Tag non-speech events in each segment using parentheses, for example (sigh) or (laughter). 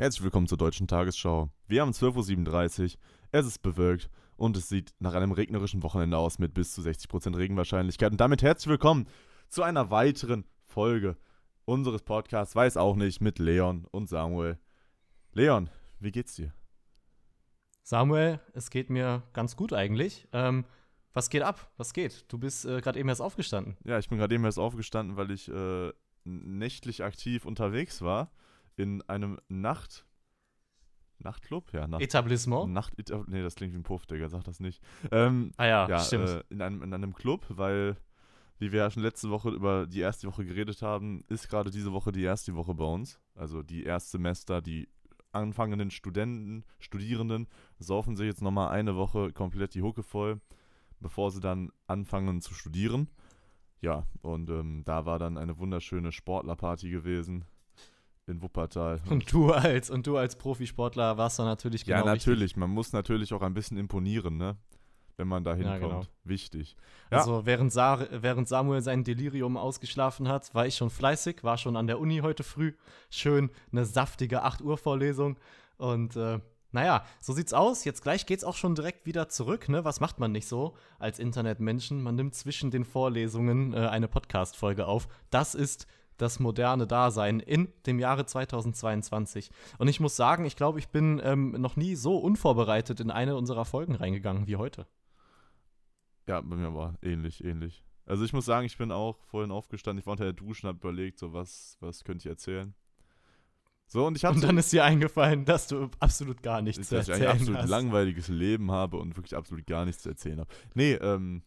Herzlich willkommen zur Deutschen Tagesschau. Wir haben 12.37 Uhr, es ist bewölkt und es sieht nach einem regnerischen Wochenende aus mit bis zu 60% Regenwahrscheinlichkeit. Und damit herzlich willkommen zu einer weiteren Folge unseres Podcasts, weiß auch nicht, mit Leon und Samuel. Leon, wie geht's dir? Samuel, es geht mir ganz gut eigentlich. Ähm, was geht ab? Was geht? Du bist äh, gerade eben erst aufgestanden. Ja, ich bin gerade eben erst aufgestanden, weil ich äh, nächtlich aktiv unterwegs war in einem Nacht. Nachtclub? Ja, Nacht. Etablissement? Nacht, nee, das klingt wie ein Puff, Digga, sag das nicht. Ähm, ah ja, ja stimmt. Äh, in, einem, in einem Club, weil, wie wir ja schon letzte Woche über die erste Woche geredet haben, ist gerade diese Woche die erste Woche bei uns. Also die Erstsemester, die anfangenden Studenten, Studierenden saufen sich jetzt nochmal eine Woche komplett die Hucke voll, bevor sie dann anfangen zu studieren. Ja, und ähm, da war dann eine wunderschöne Sportlerparty gewesen in Wuppertal. (laughs) Und du als und du als Profisportler warst da natürlich genau Ja, natürlich. Richtig. Man muss natürlich auch ein bisschen imponieren, ne? Wenn man da hinkommt. Ja, genau. Wichtig. Ja. Also während, Sa während Samuel sein Delirium ausgeschlafen hat, war ich schon fleißig, war schon an der Uni heute früh. Schön eine saftige 8 Uhr Vorlesung. Und äh, naja, so sieht's aus. Jetzt gleich geht's auch schon direkt wieder zurück. Ne? Was macht man nicht so als Internetmenschen? Man nimmt zwischen den Vorlesungen äh, eine Podcast-Folge auf. Das ist das moderne Dasein in dem Jahre 2022. Und ich muss sagen, ich glaube, ich bin ähm, noch nie so unvorbereitet in eine unserer Folgen reingegangen wie heute. Ja, bei mir war ähnlich, ähnlich. Also ich muss sagen, ich bin auch vorhin aufgestanden, ich war unter der Dusche und habe überlegt, so was, was könnte ich erzählen. So, und ich Und dann so, ist dir eingefallen, dass du absolut gar nichts zu erzählen hast. Dass ich ein absolut hast. langweiliges Leben habe und wirklich absolut gar nichts zu erzählen habe. Nee, ähm,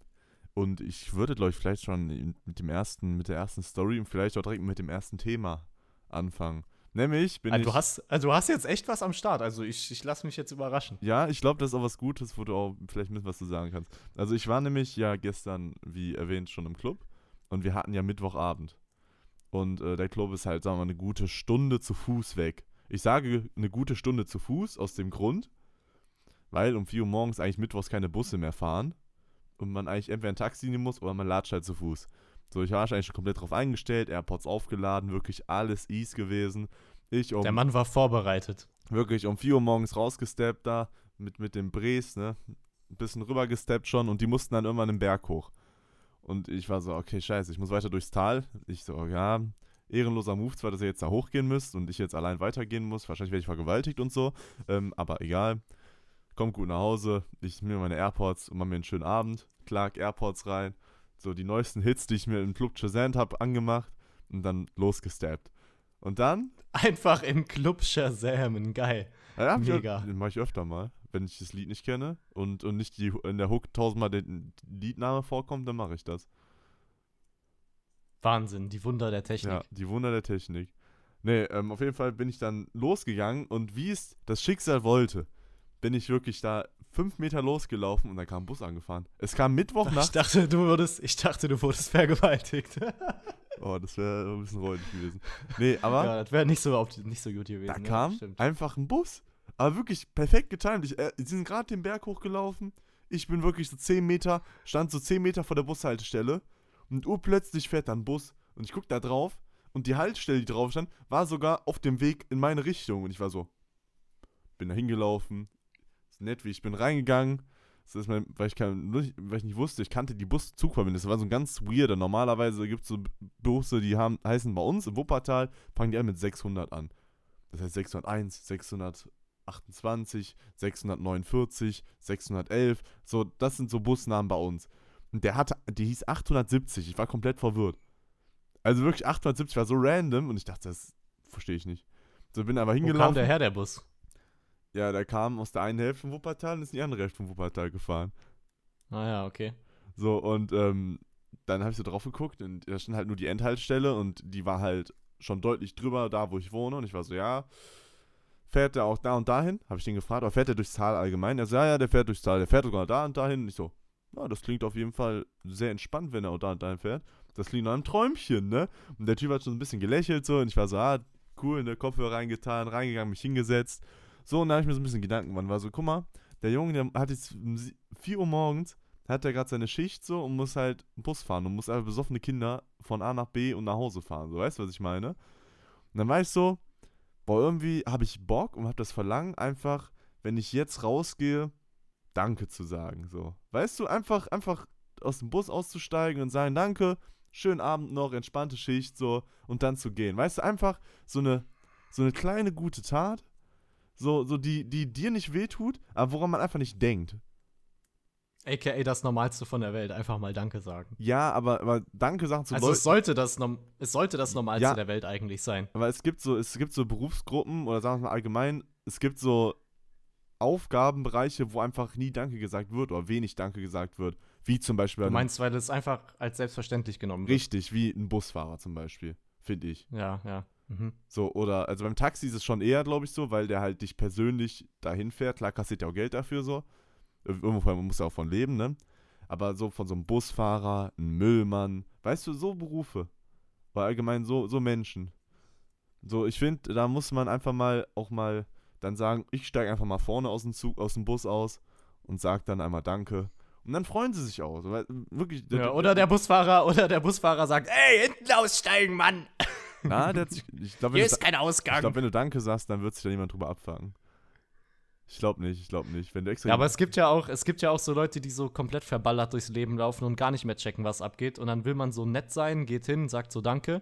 und ich würde, glaube ich, vielleicht schon mit dem ersten, mit der ersten Story und vielleicht auch direkt mit dem ersten Thema anfangen. Nämlich bin also ich. Du hast, also du hast jetzt echt was am Start. Also ich, ich lasse mich jetzt überraschen. Ja, ich glaube, das ist auch was Gutes, wo du auch vielleicht mit was zu sagen kannst. Also ich war nämlich ja gestern, wie erwähnt, schon im Club und wir hatten ja Mittwochabend. Und äh, der Club ist halt, sagen wir mal, eine gute Stunde zu Fuß weg. Ich sage eine gute Stunde zu Fuß aus dem Grund, weil um 4 Uhr morgens eigentlich mittwochs keine Busse mehr fahren und man eigentlich entweder ein Taxi nehmen muss oder man latscht halt zu Fuß. So, ich war eigentlich schon komplett drauf eingestellt, AirPods aufgeladen, wirklich alles easy gewesen. Ich um, Der Mann war vorbereitet. Wirklich um 4 Uhr morgens rausgesteppt da, mit, mit dem Bres, ne? Ein bisschen rübergesteppt schon und die mussten dann irgendwann den Berg hoch. Und ich war so, okay, scheiße, ich muss weiter durchs Tal. Ich so, ja, ehrenloser Move zwar, dass ihr jetzt da hochgehen müsst und ich jetzt allein weitergehen muss. Wahrscheinlich werde ich vergewaltigt und so. Ähm, aber egal kommt gut nach Hause, ich nehme meine AirPods und mache mir einen schönen Abend, klag AirPods rein, so die neuesten Hits, die ich mir im Club Shazam habe, angemacht und dann losgesteppt. Und dann? (laughs) Einfach im Club Shazam, geil. Ja, Mega. Den mache ich öfter mal, wenn ich das Lied nicht kenne und, und nicht die, in der Hook tausendmal der Liedname vorkommt, dann mache ich das. Wahnsinn, die Wunder der Technik. Ja, die Wunder der Technik. Nee, ähm, auf jeden Fall bin ich dann losgegangen und wie es das Schicksal wollte, bin ich wirklich da fünf Meter losgelaufen und dann kam ein Bus angefahren. Es kam Mittwochnacht. Ich dachte, du wurdest, ich dachte, du wurdest vergewaltigt. (laughs) oh, das wäre ein bisschen räudig gewesen. Nee, aber. Ja, das wäre nicht so, nicht so gut gewesen. Da ja, kam stimmt. einfach ein Bus. Aber wirklich perfekt getimt. Ich, äh, sie sind gerade den Berg hochgelaufen. Ich bin wirklich so zehn Meter, stand so zehn Meter vor der Bushaltestelle. Und urplötzlich fährt dann ein Bus. Und ich guck da drauf. Und die Haltestelle, die drauf stand, war sogar auf dem Weg in meine Richtung. Und ich war so, bin da hingelaufen, nett, wie ich bin reingegangen. Das ist mein, weil, ich kann, weil ich nicht wusste, ich kannte die Bus-Zugverbindung. Das war so ein ganz weirder. Normalerweise gibt es so Busse, die haben, heißen bei uns im Wuppertal, fangen die an mit 600 an. Das heißt 601, 628, 649, 611. So, das sind so Busnamen bei uns. Und der hatte, die hieß 870. Ich war komplett verwirrt. Also wirklich 870 war so random und ich dachte, das verstehe ich nicht. So bin aber hingelaufen. Wo kam der her, der Bus? Ja, der kam aus der einen Hälfte von Wuppertal und ist in die andere Hälfte von Wuppertal gefahren. Ah ja, okay. So, und ähm, dann habe ich so drauf geguckt und da stand halt nur die Endhaltestelle und die war halt schon deutlich drüber, da wo ich wohne. Und ich war so, ja, fährt der auch da und dahin? Habe ich den gefragt, aber fährt der durchs Tal allgemein? Er so, ja, ja, der fährt durchs Tal, der fährt sogar da und dahin. Und ich so, ja, das klingt auf jeden Fall sehr entspannt, wenn er auch da und dahin fährt. Das klingt nach einem Träumchen, ne? Und der Typ hat schon ein bisschen gelächelt so und ich war so, ah, cool, in der Kopfhörer reingetan, reingegangen, mich hingesetzt so, und da habe ich mir so ein bisschen Gedanken gemacht. War so, guck mal, der Junge, der hat jetzt um 4 Uhr morgens, hat er gerade seine Schicht so und muss halt Bus fahren und muss einfach besoffene Kinder von A nach B und nach Hause fahren. So, weißt du, was ich meine? Und dann war ich so, boah, irgendwie habe ich Bock und habe das Verlangen, einfach, wenn ich jetzt rausgehe, Danke zu sagen. So. Weißt du, einfach, einfach aus dem Bus auszusteigen und sagen, danke, schönen Abend noch, entspannte Schicht, so, und dann zu gehen. Weißt du, einfach so eine, so eine kleine gute Tat, so, so die, die dir nicht wehtut, aber woran man einfach nicht denkt. AKA das Normalste von der Welt, einfach mal Danke sagen. Ja, aber, aber Danke sagen zu Also Leuten. es sollte, das, es sollte das Normalste Ja. der Welt eigentlich sein. Aber es gibt so, es gibt so Berufsgruppen oder sagen wir mal allgemein, es gibt so Aufgabenbereiche, wo einfach nie Danke gesagt wird oder wenig Danke gesagt wird. Wie zum Beispiel Du ein- meinst, weil es einfach als selbstverständlich genommen wird. richtig, wie ein Busfahrer zum Beispiel, finde ich. Ja, ja. Mhm. So, oder, also beim Taxi ist es schon eher, glaube ich, so, weil der halt dich persönlich dahin fährt. Klar, kassiert ja auch Geld dafür so. Irgendwo man muss ja auch von leben, ne? Aber so von so einem Busfahrer, einem Müllmann, weißt du, so Berufe. Weil allgemein so, so Menschen. So, ich finde, da muss man einfach mal auch mal dann sagen, ich steige einfach mal vorne aus dem Zug, aus dem Bus aus und sag dann einmal Danke. Und dann freuen sie sich auch. Weil, wirklich. Ja, oder der Busfahrer, (laughs) oder der Busfahrer sagt, ey, hinten aussteigen, Mann! Na, der hat sich, ich glaube, Hier wenn, du- ist kein ich Ausgang. glaub, wenn du Danke sagst, dann wird sich da niemand drüber abfangen. Ich glaube nicht, ich glaube nicht. Wenn du extra Ja, aber es gibt ja auch, es gibt ja auch so Leute, die so komplett verballert durchs Leben laufen und gar nicht mehr checken, was abgeht. Und dann will man so nett sein, geht hin, sagt so Danke.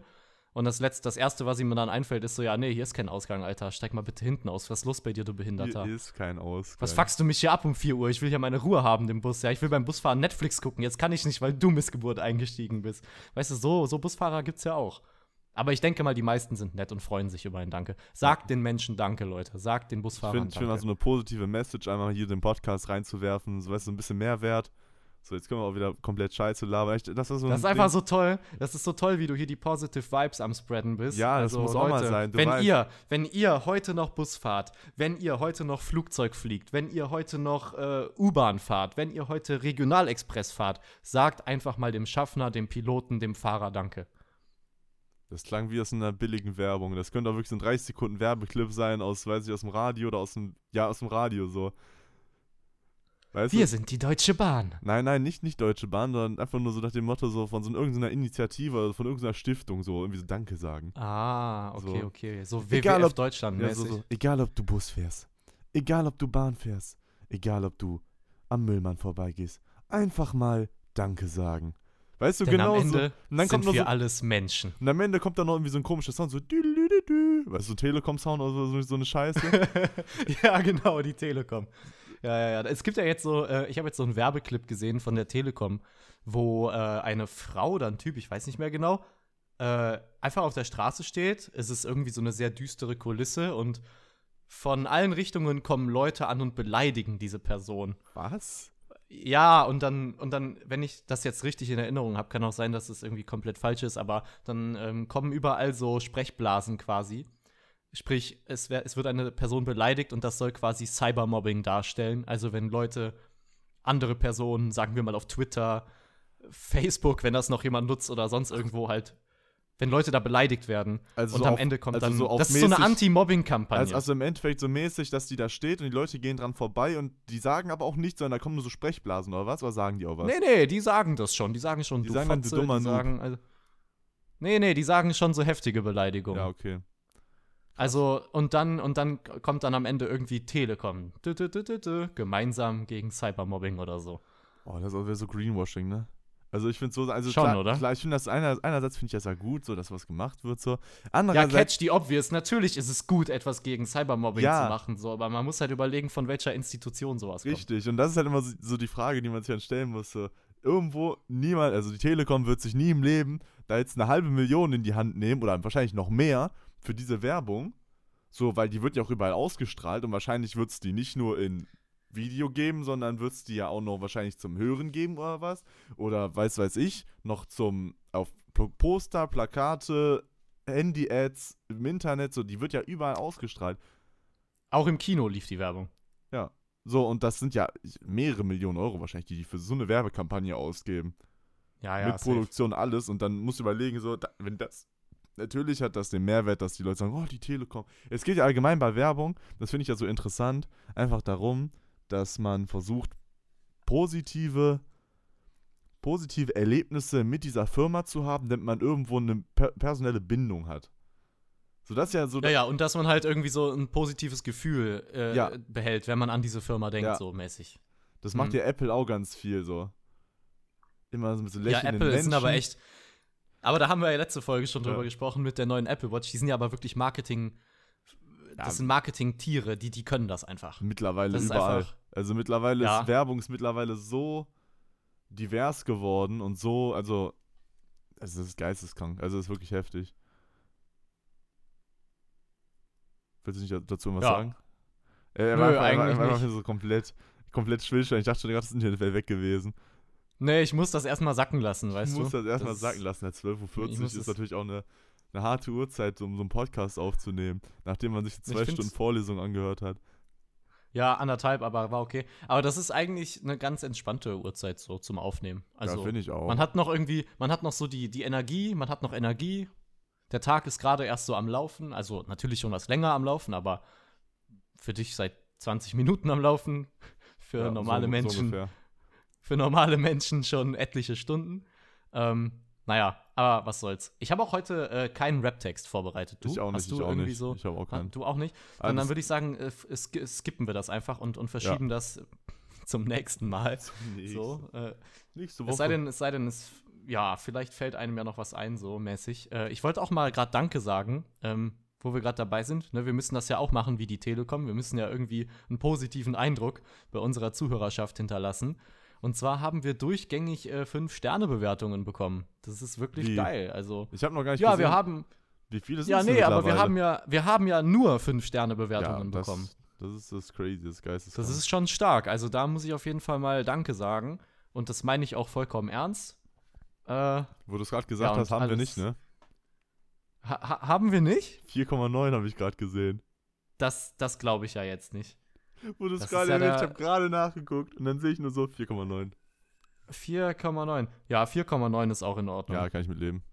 Und das letzte, das erste, was ihm dann einfällt, ist so, ja, nee, hier ist kein Ausgang, Alter. Steig mal bitte hinten aus. Was ist los bei dir, du Behinderter? Hier ist kein Ausgang. Was fuckst du mich hier ab um 4 Uhr? Ich will ja meine Ruhe haben im Bus. Ja, ich will beim Busfahren Netflix gucken. Jetzt kann ich nicht, weil du Missgeburt eingestiegen bist. Weißt du, so, so Busfahrer gibt's ja auch. Aber ich denke mal, die meisten sind nett und freuen sich über ein Danke. Sagt den Menschen Danke, Leute. Sagt den Ich Busfahrern finde, ich find mal Danke. so eine positive Message einmal hier den Podcast reinzuwerfen, so weißt du, ein bisschen Mehrwert. So, jetzt können wir auch wieder komplett Scheiße labern. Ich, das ist, so Das ist ein einfach Ding- so toll. Das ist so toll, wie du hier die positive Vibes am Spreaden bist. Also, Ja, das muss auch mal sein, du wenn weißt. ihr, wenn ihr heute noch Bus fahrt, wenn ihr heute noch Flugzeug fliegt, wenn ihr heute noch äh, U-Bahn fahrt, wenn ihr heute Regionalexpress fahrt, sagt einfach mal dem Schaffner, dem Piloten, dem Fahrer Danke. Das klang wie aus einer billigen Werbung. Das könnte auch wirklich so ein 30 Sekunden Werbeclip sein aus, weiß ich, aus dem Radio oder aus dem, ja, aus dem Radio so. Weißt Wir du? sind die Deutsche Bahn. Nein, nein, nicht, nicht Deutsche Bahn, sondern einfach nur so nach dem Motto so von so irgendeiner Initiative oder von irgendeiner Stiftung so irgendwie so Danke sagen. Ah, okay, So. okay. So Egal, WWF ob- Deutschland Ja, so, so. Egal, ob du Bus fährst, egal, ob du Bahn fährst, egal, ob du am Müllmann vorbeigehst, einfach mal Danke sagen. Weißt du, Denn genau am so. Ende Und dann kommt sind noch wir so, alles Menschen. und am Ende kommt dann noch irgendwie so ein komischer Sound, so. Weißt du, so Telekom-Sound oder so, so eine Scheiße. (laughs) ja, genau, die Telekom. Ja, ja, ja. Es gibt ja jetzt so, äh, ich habe jetzt so einen Werbeclip gesehen von der Telekom, wo äh, eine Frau oder ein Typ, ich weiß nicht mehr genau, äh, einfach auf der Straße steht. Es ist irgendwie so eine sehr düstere Kulisse und von allen Richtungen kommen Leute an und beleidigen diese Person. Was? Ja, und dann, und dann, wenn ich das jetzt richtig in Erinnerung habe, kann auch sein, dass es irgendwie komplett falsch ist, aber dann ähm, kommen überall so Sprechblasen quasi. Sprich, es, wär, es wird eine Person beleidigt und das soll quasi Cybermobbing darstellen. Also wenn Leute andere Personen, sagen wir mal auf Twitter, Facebook, wenn das noch jemand nutzt oder sonst irgendwo halt, wenn Leute da beleidigt werden Also und so am auf- Ende kommt also dann, so auf das ist so eine mäßig- Anti-Mobbing-Kampagne. Also, also im Endeffekt so mäßig, dass die da steht und die Leute gehen dran vorbei und die sagen aber auch nichts, sondern da kommen nur so Sprechblasen oder was? Oder sagen die auch was? Nee, nee, die sagen das schon. Die sagen schon, Die du sagen dann, du dummer die sagen, also, Nee, nee, die sagen schon so heftige Beleidigungen. Ja, okay. Also, und dann, und dann kommt dann am Ende irgendwie Telekom. Gemeinsam gegen Cybermobbing oder so. Oh, das wäre so Greenwashing, ne? Also ich finde so, also Schon, klar, oder? klar, ich finde das einer, einerseits finde ich das ja gut, so dass was gemacht wird, so. Ja, Andererseits, catch the obvious. Natürlich ist es gut, etwas gegen Cybermobbing Ja. zu machen, so, aber man muss halt überlegen, von welcher Institution sowas kommt. richtig, und das ist halt immer so, so die Frage, die man sich dann stellen muss, so. Irgendwo, niemand, also die Telekom wird sich nie im Leben da jetzt eine halbe Million in die Hand nehmen oder wahrscheinlich noch mehr für diese Werbung. So, weil die wird ja auch überall ausgestrahlt und wahrscheinlich wird es die nicht nur in Video geben, sondern wird es die ja auch noch wahrscheinlich zum Hören geben oder was. Oder weiß weiß ich, noch zum auf Poster, Plakate, Handy-Ads im Internet, so, die wird ja überall ausgestrahlt. Auch im Kino lief die Werbung. Ja. So, und das sind ja mehrere Millionen Euro wahrscheinlich, die die für so eine Werbekampagne ausgeben. Ja, ja. Mit safe. Produktion, alles. Und dann musst du überlegen, so, da, wenn das. Natürlich hat das den Mehrwert, dass die Leute sagen, oh, die Telekom. Es geht ja allgemein bei Werbung, das finde ich ja so interessant, einfach darum, dass man versucht, positive, positive Erlebnisse mit dieser Firma zu haben, damit man irgendwo eine per personelle Bindung hat. So, das ja so. Ja, ja, und dass man halt irgendwie so ein positives Gefühl äh, Ja. behält, wenn man an diese Firma denkt, Ja. so mäßig. Das macht Mhm. ja Apple auch ganz viel so. Immer so mit so Ja, lächelnden Apple Menschen. sind aber echt. Aber da haben wir ja letzte Folge schon drüber Ja. gesprochen mit der neuen Apple Watch. Die sind ja aber wirklich Marketing. Ja. Das sind Marketing-Tiere, die, die können das einfach. Mittlerweile Das ist überall. einfach- also mittlerweile Ja. ist Werbung ist mittlerweile so divers geworden und so, also, also das ist geisteskrank. Also das ist wirklich heftig. Willst du nicht dazu was Ja. sagen? Er Nö, war einfach, er war eigentlich einfach nicht. so komplett, komplett stillstand. Ich dachte schon, das Internet wäre weg gewesen. Nee, ich muss das erstmal sacken lassen, weißt ich du? muss das erstmal sacken lassen. Ja, 12.40 Ich Uhr ist natürlich auch eine, eine harte Uhrzeit, um so einen Podcast aufzunehmen, nachdem man sich Ich zwei Stunden Vorlesung angehört hat. Ja, anderthalb, aber war okay. Aber das ist eigentlich eine ganz entspannte Uhrzeit so zum Aufnehmen. Also ja, finde ich auch. man hat noch irgendwie, man hat noch so die, die Energie, man hat noch Energie. Der Tag ist gerade erst so am Laufen, also natürlich schon was länger am Laufen, aber für dich seit 20 Minuten am Laufen, (laughs) für Ja, normale so- so Menschen, ungefähr. für normale Menschen schon etliche Stunden. Ähm, naja, aber was soll's. Ich habe auch heute äh, keinen Rap-Text vorbereitet. Du? Ich auch nicht, Hast du ich auch irgendwie nicht. so? Ich habe auch Ah, keinen. Du auch nicht? Ah, Dann, dann das- würde ich sagen, äh, skippen wir das einfach und, und verschieben das (laughs) zum nächsten Mal. (laughs) So, äh, Nächste Woche. es sei denn, es sei denn, es, ja, vielleicht fällt einem ja noch was ein, so mäßig. Äh, ich wollte auch mal gerade Danke sagen, ähm, wo wir gerade dabei sind. Ne, wir müssen das ja auch machen wie die Telekom. Wir müssen ja irgendwie einen positiven Eindruck bei unserer Zuhörerschaft hinterlassen. Und zwar haben wir durchgängig äh, fünf Sterne-Bewertungen bekommen. Das ist wirklich Wie? geil. Also, ich habe noch gar nicht ja, gesehen, wir haben, wie viele sind ja, nee, aber wir haben ja, wir haben ja nur fünf ja, Sterne-Bewertungen das, bekommen. Das ist das crazy, das Geistes. Das ist schon stark. Also da muss ich auf jeden Fall mal Danke sagen. Und das meine ich auch vollkommen ernst. Äh, Wo du es gerade gesagt Ja, hast, haben wir nicht, ne? ha haben wir nicht? 4,9 habe ich gerade gesehen. Das, das glaube ich ja jetzt nicht. Wo du es gerade ja erwähnt, ich habe gerade nachgeguckt und dann sehe ich nur so 4,9. 4,9. Ja, 4,9 ist auch in Ordnung. Ja, kann ich mitleben.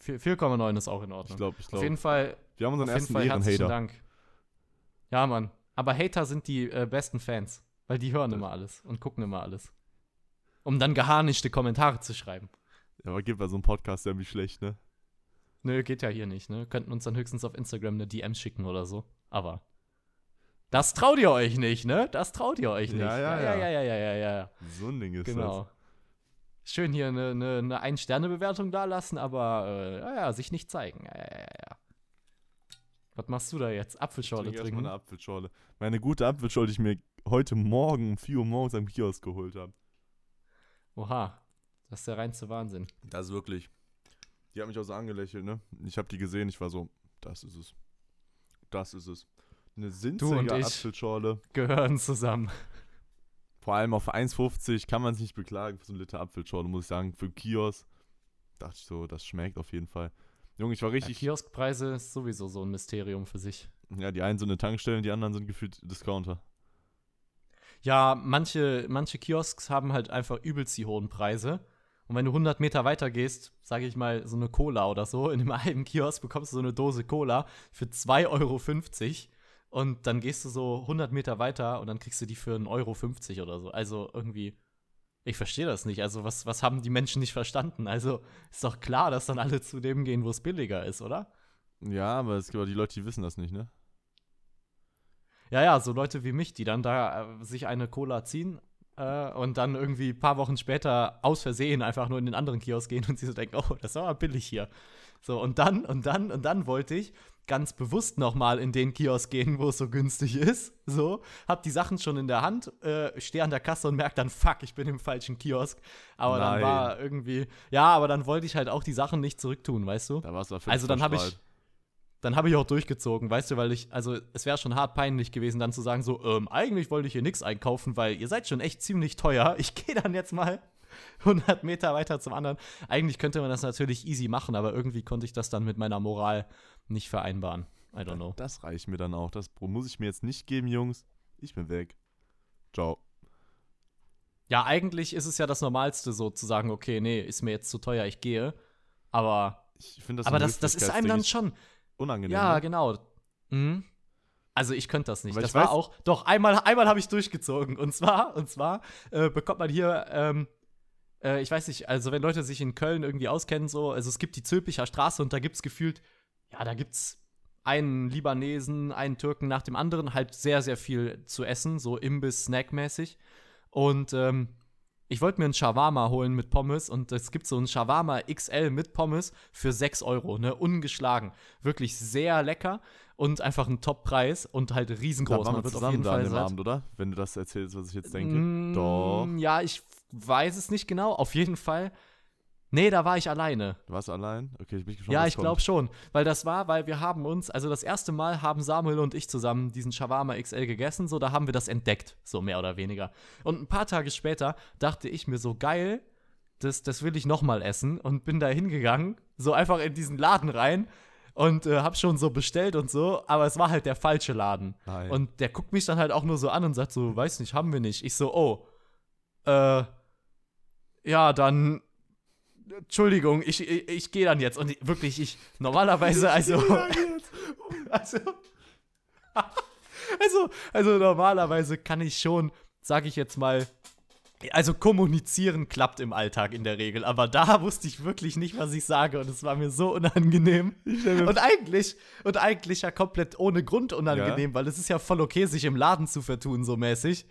4 4,9 ist auch in Ich Ordnung. glaube, ich auf glaube. jeden Fall, Wir haben unseren auf ersten Fall herzlichen Ehrenhater. Dank. Ja, Mann. Aber Hater sind die äh, besten Fans. Weil die hören immer alles und gucken immer alles. Um dann geharnischte Kommentare zu schreiben. Ja, aber gibt bei so einem Podcast mich schlecht, ne? Nö, geht ja hier nicht, ne? Könnten uns dann höchstens auf Instagram eine DM schicken oder so. Aber das traut ihr euch nicht, ne? Das traut ihr euch nicht. Ja, ja, ja, ja. ja, ja, ja, ja, ja. So ein Ding ist Genau. Schön hier eine, eine, eine Ein-Sterne-Bewertung da lassen, aber äh, ja, ja, sich nicht zeigen. Ja, ja, ja, ja. Was machst du da jetzt? das. Apfelschorle erst trinken? eine Apfelschorle. Meine gute Apfelschorle, die ich mir heute Morgen um 4 Uhr morgens am Kiosk geholt habe. Oha, das ist der reinste Wahnsinn. Das ist wirklich. Die hat mich auch so angelächelt, ne? Ich habe die gesehen, ich war so, das ist es. Das ist es. Eine und sinzige. Apfelschorle. Gehören zusammen. Vor allem auf 1,50 kann man sich nicht beklagen für so einen Liter Apfelschorle, muss ich sagen. Für einen Kiosk dachte ich so, das schmeckt auf jeden Fall. Junge, ich war Ja, richtig. Kioskpreise ist sowieso so ein Mysterium für sich. Ja, die einen sind eine Tankstelle, die anderen sind gefühlt Discounter. Ja, manche, manche Kiosks haben halt einfach übelst die hohen Preise. Und wenn du 100 Meter weiter gehst, sage ich mal, so eine Cola oder so, in (laughs) einem halben Kiosk bekommst du so eine Dose Cola für 2,50 Euro. Und dann gehst du so 100 Meter weiter und dann kriegst du die für 1,50 Euro oder so. Also irgendwie, ich verstehe das nicht. Also was, was haben die Menschen nicht verstanden? Also ist doch klar, dass dann alle zu dem gehen, wo es billiger ist, oder? Ja, aber es gibt auch die Leute, die wissen das nicht, ne? Ja, ja, so Leute wie mich, die dann da äh, sich eine Cola ziehen äh, und dann irgendwie ein paar Wochen später aus Versehen einfach nur in den anderen Kiosk gehen und sie so denken, oh, das ist aber billig hier. So, und dann, und dann, und dann wollte ich ganz bewusst nochmal in den Kiosk gehen, wo es so günstig ist. So, hab die Sachen schon in der Hand, äh, stehe an der Kasse und merke dann, fuck, ich bin im falschen Kiosk. Aber dann Nein. war irgendwie, ja, aber dann wollte ich halt auch die Sachen nicht zurücktun, weißt du? Da warst du Also dann habe ich, dann habe ich auch durchgezogen, weißt du, weil ich, also es wäre schon hart peinlich gewesen, dann zu sagen so, ähm, eigentlich wollte ich hier nichts einkaufen, weil ihr seid schon echt ziemlich teuer. Ich gehe dann jetzt mal 100 Meter weiter zum anderen. Eigentlich könnte man das natürlich easy machen, aber irgendwie konnte ich das dann mit meiner Moral nicht vereinbaren. I don't know. Das reicht mir dann auch. Das muss ich mir jetzt nicht geben, Jungs. Ich bin weg. Ciao. Ja, eigentlich ist es ja das Normalste, so zu sagen, okay, nee, ist mir jetzt zu teuer, ich gehe. Aber, Ich finde das aber das, das ist einem dann schon, unangenehm. Ja, ne? genau. Mhm. Also ich könnte das nicht. Aber das war auch. Doch, einmal, einmal habe ich durchgezogen. Und zwar, und zwar äh, bekommt man hier, ähm, äh, ich weiß nicht, also wenn Leute sich in Köln irgendwie auskennen, so, also es gibt die Zülpicher Straße und da gibt es gefühlt, ja, da gibt's einen Libanesen, einen Türken nach dem anderen, halt sehr, sehr viel zu essen, so Imbiss-Snack-mäßig. Und ähm, ich wollte mir einen Shawarma holen mit Pommes und es gibt so einen Shawarma XL mit Pommes für 6 Euro, ne? Ungeschlagen. Wirklich sehr lecker und einfach ein Top-Preis und halt riesengroß. Da waren wir Man wird auf zusammen jeden da an Fall dem. Abend, oder? Wenn du das erzählst, was ich jetzt denke. Mm, Doch. Ja, ich weiß es nicht genau. Auf jeden Fall. Nee, da war ich alleine. Du warst allein? Okay, ich bin gespannt. Ja, ich glaube schon. Weil das war, weil wir haben uns, also das erste Mal haben Samuel und ich zusammen diesen Shawarma XL gegessen, so da haben wir das entdeckt, so mehr oder weniger. Und ein paar Tage später dachte ich mir so, geil, das, das will ich nochmal essen und bin da hingegangen, so einfach in diesen Laden rein und äh, hab schon so bestellt und so, aber es war halt der falsche Laden. Nein. Und der guckt mich dann halt auch nur so an und sagt so, weiß nicht, haben wir nicht. Ich so, oh, äh, ja, dann, Entschuldigung, ich, ich, ich gehe dann jetzt. Und ich, wirklich, ich, normalerweise, also, (laughs) also, also, also normalerweise kann ich schon, sag ich jetzt mal, also kommunizieren klappt im Alltag in der Regel, aber da wusste ich wirklich nicht, was ich sage und es war mir so unangenehm. Und eigentlich, und eigentlich ja komplett ohne Grund unangenehm, weil es ist ja voll okay, sich im Laden zu vertun, so mäßig.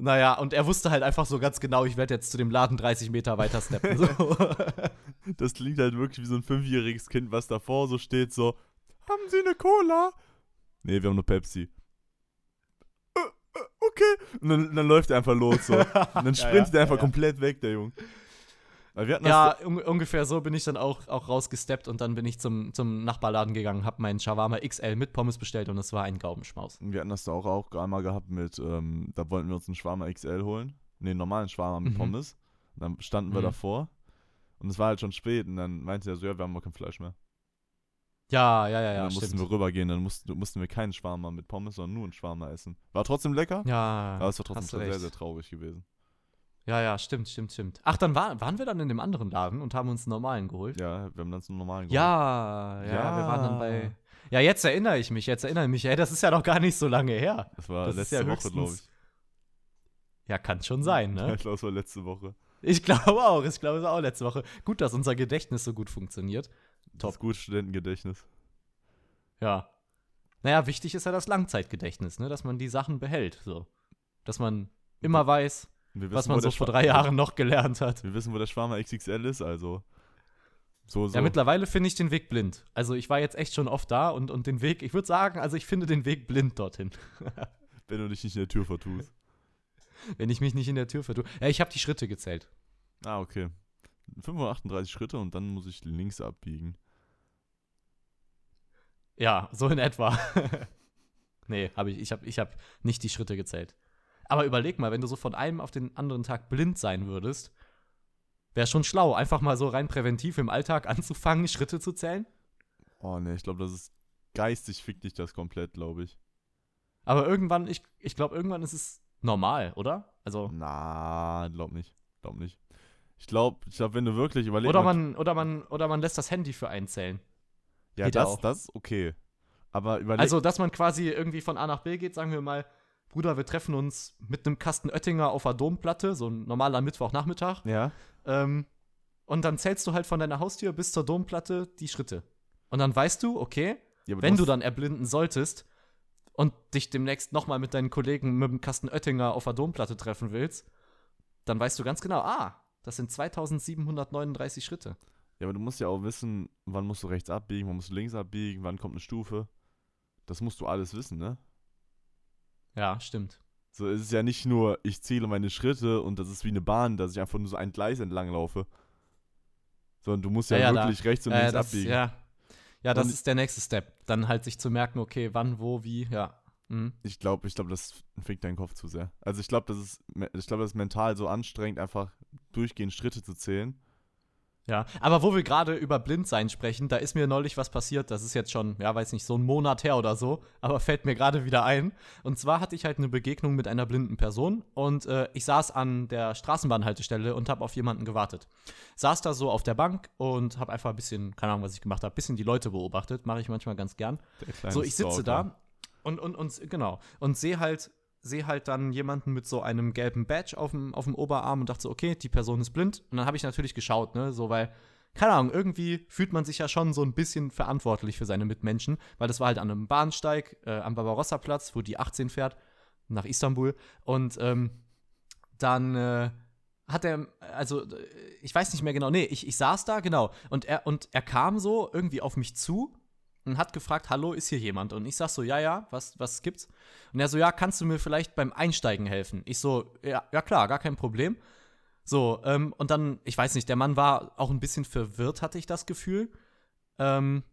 Naja, und er wusste halt einfach so ganz genau, ich werde jetzt zu dem Laden 30 Meter weiter steppen. So. (laughs) Das klingt halt wirklich wie so ein fünfjähriges Kind, was davor so steht, so, haben Sie eine Cola? Nee, wir haben nur Pepsi. Äh, äh, okay. Und dann, dann läuft er einfach los, so. (laughs) Und dann sprintet er einfach ja, ja. komplett weg, der Junge. Aber wir hatten ja, un ungefähr so bin ich dann auch, auch rausgesteppt und dann bin ich zum, zum Nachbarladen gegangen, habe meinen Shawarma XL mit Pommes bestellt und es war ein Gaumenschmaus. Wir hatten das da auch, auch einmal gehabt mit, ähm, da wollten wir uns einen Schwarmer XL holen. Einen normalen Schwarmer mit Mhm. Pommes. Und dann standen wir Mhm. davor. Und es war halt schon spät. Und dann meinte er so, ja, wir haben mal kein Fleisch mehr. Ja, ja, ja, und ja, dann mussten stimmt. wir rübergehen. Dann mussten, mussten wir keinen Schwarmer mit Pommes, sondern nur einen Schwarmer essen. War trotzdem lecker, Ja, aber es war trotzdem sehr, sehr traurig gewesen. Ja, ja, stimmt, stimmt, stimmt. Ach, dann war, waren wir dann in dem anderen Laden und haben uns einen normalen geholt. Ja, wir haben dann so einen normalen geholt. Ja, ja, Ja. wir waren dann bei. Ja, jetzt erinnere ich mich, jetzt erinnere ich mich. Ey, das ist ja noch gar nicht so lange her. Das war Das letzte ja Woche, glaube ich. Ja, kann schon sein, Ja, ne? ich glaube, es war letzte Woche. Ich glaube auch. Ich glaube, es war auch letzte Woche. Gut, dass unser Gedächtnis so gut funktioniert. Das ist gut Studentengedächtnis. Ja. Naja, wichtig ist ja das Langzeitgedächtnis, ne? Dass man die Sachen behält. So. Dass man immer weiß, Was wissen, wo man so vor drei Jahren noch gelernt hat. Wir wissen, wo der Schwarmer XXL ist, also. So, so. Ja, mittlerweile finde ich den Weg blind. Also ich war jetzt echt schon oft da und, und den Weg, ich würde sagen, also ich finde den Weg blind dorthin. (laughs) wenn du dich nicht in der Tür vertust. Wenn ich mich nicht in der Tür vertue. Ja, ich habe die Schritte gezählt. Ah, okay. 538 Schritte und dann muss ich links abbiegen. Ja, so in etwa. (laughs) nee, habe ich, ich habe ich hab nicht die Schritte gezählt. Aber überleg mal, wenn du so von einem auf den anderen Tag blind sein würdest, wäre schon schlau, einfach mal so rein präventiv im Alltag anzufangen, Schritte zu zählen. Oh ne, ich glaube, das ist geistig fickt dich das komplett, glaube ich. Aber irgendwann, ich, ich glaube, irgendwann ist es normal, oder? Also, Na, glaub nicht. Glaub nicht. Ich glaube, ich glaub, wenn du wirklich überlegst. oder man, oder man, oder man lässt das Handy für einzählen. Ja, geht ja das, auch. das ist okay. Aber überleg. Also, dass man quasi irgendwie von A nach B geht, sagen wir mal, Bruder, wir treffen uns mit einem Kasten Oettinger auf der Domplatte, so ein normaler Mittwochnachmittag. ja. Ähm, und dann zählst du halt von deiner Haustür bis zur Domplatte die Schritte. Und dann weißt du, okay, ja wenn du dann erblinden solltest und dich demnächst nochmal mit deinen Kollegen mit dem Kasten Oettinger auf der Domplatte treffen willst, dann weißt du ganz genau, ah, das sind 2739 Schritte. Ja, aber du musst ja auch wissen, wann musst du rechts abbiegen, wann musst du links abbiegen, wann kommt eine Stufe. Das musst du alles wissen, ne? Ja, stimmt. So, es ist ja nicht nur, ich zähle meine Schritte und das ist wie eine Bahn, dass ich einfach nur so ein Gleis entlang laufe. Sondern du musst ja, Ja, ja, da- wirklich rechts und Äh, links das, abbiegen. ja, ja, das Und- ist der nächste Step. Dann halt sich zu merken, okay, wann, wo, wie, ja. Mhm. Ich glaube, ich glaube, das fickt deinen Kopf zu sehr. Also ich glaube, das ist, ich glaube, das ist mental so anstrengend, einfach durchgehend Schritte zu zählen. Ja, aber wo wir gerade über Blindsein sprechen, da ist mir neulich was passiert, das ist jetzt schon, ja, weiß nicht, so ein Monat her oder so, aber (laughs) fällt mir gerade wieder ein. Und zwar hatte ich halt eine Begegnung mit einer blinden Person und äh, ich saß an der Straßenbahnhaltestelle und habe auf jemanden gewartet. Saß da so auf der Bank und habe einfach ein bisschen, keine Ahnung, was ich gemacht habe, ein bisschen die Leute beobachtet, mache ich manchmal ganz gern. So, ich sitze Stalker. da und, und, und genau, und sehe halt, sehe halt dann jemanden mit so einem gelben Badge auf dem, auf dem Oberarm und dachte so, okay, die Person ist blind. Und dann habe ich natürlich geschaut, ne, so, weil keine Ahnung, irgendwie fühlt man sich ja schon so ein bisschen verantwortlich für seine Mitmenschen, weil das war halt an einem Bahnsteig äh, am Barbarossa-Platz, wo die 18 fährt, nach Istanbul. Und ähm, dann äh, hat er, also ich weiß nicht mehr genau, nee, ich, ich saß da, genau. Und er, und er kam so irgendwie auf mich zu und hat gefragt, hallo, ist hier jemand? Und ich sag so, ja, ja, was, was gibt's? Und er so, ja, kannst du mir vielleicht beim Einsteigen helfen? Ich so, ja, ja klar, gar kein Problem. So, ähm, und dann, ich weiß nicht, der Mann war auch ein bisschen verwirrt, hatte ich das Gefühl. Ähm,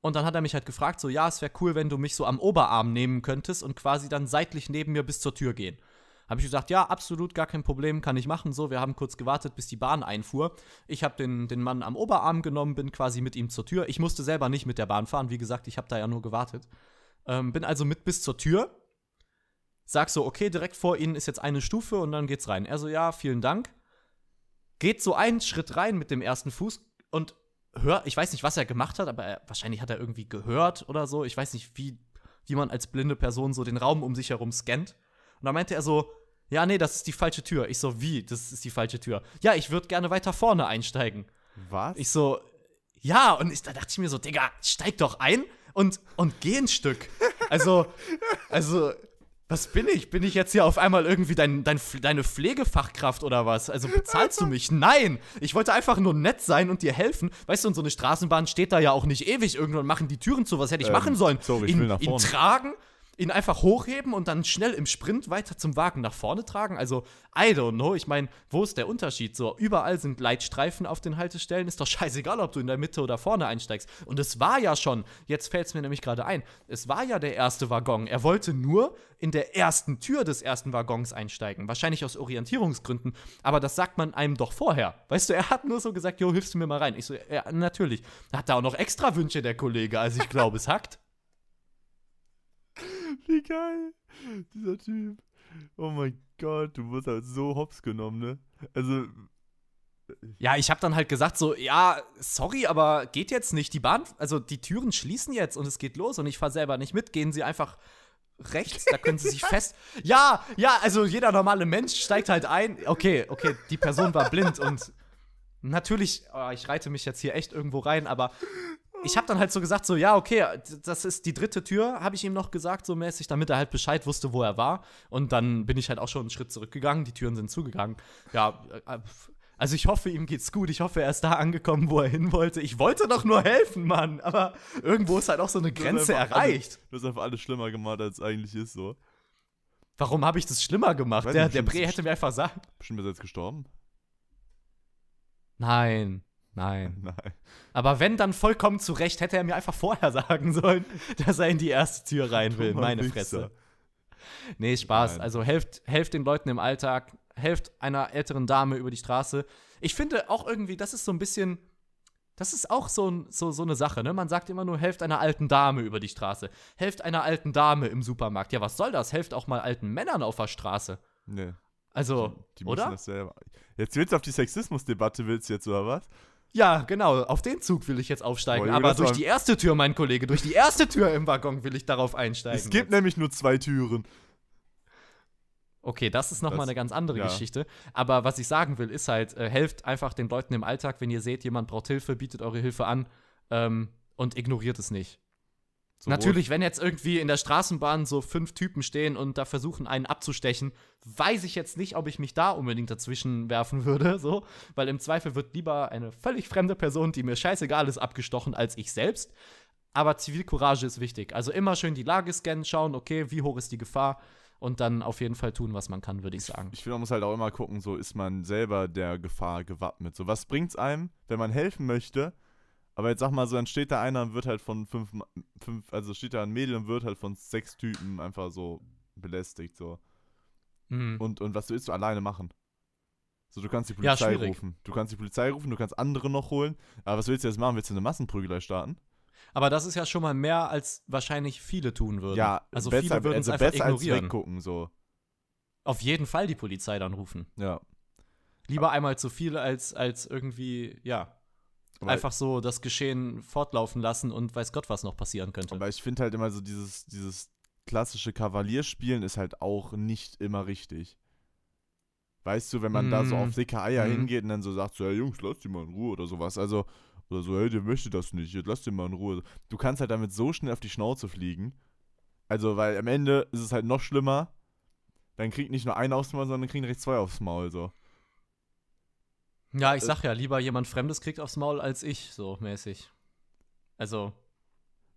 und dann hat er mich halt gefragt, so, ja, es wäre cool, wenn du mich so am Oberarm nehmen könntest und quasi dann seitlich neben mir bis zur Tür gehen. Habe ich gesagt, ja, absolut, gar kein Problem, kann ich machen. So, wir haben kurz gewartet, bis die Bahn einfuhr. Ich habe den, den Mann am Oberarm genommen, bin quasi mit ihm zur Tür. Ich musste selber nicht mit der Bahn fahren, wie gesagt, ich habe da ja nur gewartet. Ähm, bin also mit bis zur Tür. Sag so, okay, direkt vor Ihnen ist jetzt eine Stufe und dann geht's rein. Er so, ja, vielen Dank. Geht so einen Schritt rein mit dem ersten Fuß und hört, ich weiß nicht, was er gemacht hat, aber er, wahrscheinlich hat er irgendwie gehört oder so. Ich weiß nicht, wie, wie man als blinde Person so den Raum um sich herum scannt. Und dann meinte er so, ja, nee, das ist die falsche Tür. Ich so, wie? Das ist die falsche Tür. Ja, ich würde gerne weiter vorne einsteigen. Was? Ich so, ja, und ich, da dachte ich mir so, Digga, steig doch ein und, und geh ein Stück. Also, also, was bin ich? Bin ich jetzt hier auf einmal irgendwie dein, dein, deine Pflegefachkraft oder was? Also bezahlst du mich? Nein! Ich wollte einfach nur nett sein und dir helfen. Weißt du, und so eine Straßenbahn steht da ja auch nicht ewig irgendwo und machen die Türen zu. Was hätte ich Ähm, machen sollen? sorry, ich ihn, will nach ihn vorne. tragen, ihn einfach hochheben und dann schnell im Sprint weiter zum Wagen nach vorne tragen? Also, I don't know. Ich meine, wo ist der Unterschied? So, überall sind Leitstreifen auf den Haltestellen. Ist doch scheißegal, ob du in der Mitte oder vorne einsteigst. Und es war ja schon, jetzt fällt es mir nämlich gerade ein, es war ja der erste Waggon. Er wollte nur in der ersten Tür des ersten Waggons einsteigen. Wahrscheinlich aus Orientierungsgründen. Aber das sagt man einem doch vorher. Weißt du, er hat nur so gesagt, jo, hilfst du mir mal rein? Ich so, ja, natürlich. Hat da auch noch extra Wünsche, der Kollege. Also ich glaube, es hackt. (laughs) Wie geil. Dieser Typ. Oh mein Gott, du wirst halt so hops genommen, ne? Also, Ja, ich habe dann halt gesagt so, ja, sorry, aber geht jetzt nicht. Die Bahn, also die Türen schließen jetzt und es geht los und ich fahre selber nicht mit. Gehen Sie einfach rechts, da können Sie sich (laughs) fest. Ja, ja, also jeder normale Mensch steigt halt ein. Okay, okay, die Person war blind und natürlich, oh, ich reite mich jetzt hier echt irgendwo rein, aber ich habe dann halt so gesagt, so, ja, okay, das ist die dritte Tür, habe ich ihm noch gesagt, so mäßig, damit er halt Bescheid wusste, wo er war. Und dann bin ich halt auch schon einen Schritt zurückgegangen, die Türen sind zugegangen. Ja, äh, also ich hoffe, ihm geht's gut. Ich hoffe, er ist da angekommen, wo er hin wollte. Ich wollte doch nur helfen, Mann. Aber irgendwo ist halt auch so eine du Grenze einfach erreicht. Alles, du hast einfach alles schlimmer gemacht, als es eigentlich ist, so. Warum habe ich das schlimmer gemacht? Der, der Bre hätte mir einfach sagen. Bestimmt ist er jetzt gestorben? Nein, nein. (laughs) Nein. Aber wenn, dann vollkommen zu Recht hätte er mir einfach vorher (laughs) sagen sollen, dass er in die erste Tür (laughs) rein will. Meine. Fresse. Nee, Spaß. Nein. Also helft, helft den Leuten im Alltag, helft einer älteren Dame über die Straße. Ich finde auch irgendwie, das ist so ein bisschen, das ist auch so, so, so eine Sache, ne? Man sagt immer nur, helft einer alten Dame über die Straße. Helft einer alten Dame im Supermarkt. Ja, was soll das? Helft auch mal alten Männern auf der Straße. Nee. Also, Die müssen oder? das selber. Jetzt willst du auf die Sexismusdebatte, willst du jetzt, oder was? Ja, genau. Auf den Zug will ich jetzt aufsteigen. Boah, Aber durch die erste Tür, mein Kollege, durch die erste Tür im Waggon will ich darauf einsteigen. Es gibt nämlich nur zwei Türen. Okay, das ist nochmal eine ganz andere ja. Geschichte. Aber was ich sagen will, ist halt, äh, helft einfach den Leuten im Alltag, wenn ihr seht, jemand braucht Hilfe, bietet eure Hilfe an ähm, und ignoriert es nicht. Sowohl- Natürlich, wenn jetzt irgendwie in der Straßenbahn so fünf Typen stehen und da versuchen, einen abzustechen, weiß ich jetzt nicht, ob ich mich da unbedingt dazwischen werfen würde, so, weil im Zweifel wird lieber eine völlig fremde Person, die mir scheißegal ist, abgestochen als ich selbst. Aber Zivilcourage ist wichtig. Also immer schön die Lage scannen, schauen, okay, wie hoch ist die Gefahr und dann auf jeden Fall tun, was man kann, würde ich sagen. Ich finde, man muss halt auch immer gucken, so ist man selber der Gefahr gewappnet. So, was bringt's einem, wenn man helfen möchte? Aber jetzt sag mal so, dann steht da einer und wird halt von fünf, fünf also steht da ein Mädel und wird halt von sechs Typen einfach so belästigt, so. Mhm. Und, und was willst du alleine machen? So, du kannst die Ja, Polizei schwierig. rufen. Du kannst die Polizei rufen, du kannst andere noch holen. Aber was willst du jetzt machen? Willst du eine Massenprügelei starten? Aber das ist ja schon mal mehr, als wahrscheinlich viele tun würden. Ja, also besser, viele würden es also einfach besser als ignorieren. weggucken, so. Auf jeden Fall die Polizei dann rufen. Ja. Lieber einmal zu viel, als, als irgendwie, ja, Aber, einfach so das Geschehen fortlaufen lassen und weiß Gott, was noch passieren könnte. aber ich finde halt immer so, dieses, dieses klassische Kavalierspielen ist halt auch nicht immer richtig. Weißt du, wenn man da so Mm. auf dicke Eier Mhm. hingeht und dann so sagt, so, ja, Jungs, lasst die mal in Ruhe oder sowas. Also, Oder so, hey, der möchte das nicht, jetzt lass den mal in Ruhe. Du kannst halt damit so schnell auf die Schnauze fliegen. Also, weil am Ende ist es halt noch schlimmer. Dann kriegt nicht nur einer aufs Maul, sondern kriegen direkt zwei aufs Maul, so. Ja, ich sag ja, lieber jemand Fremdes kriegt aufs Maul als ich, so mäßig. Also,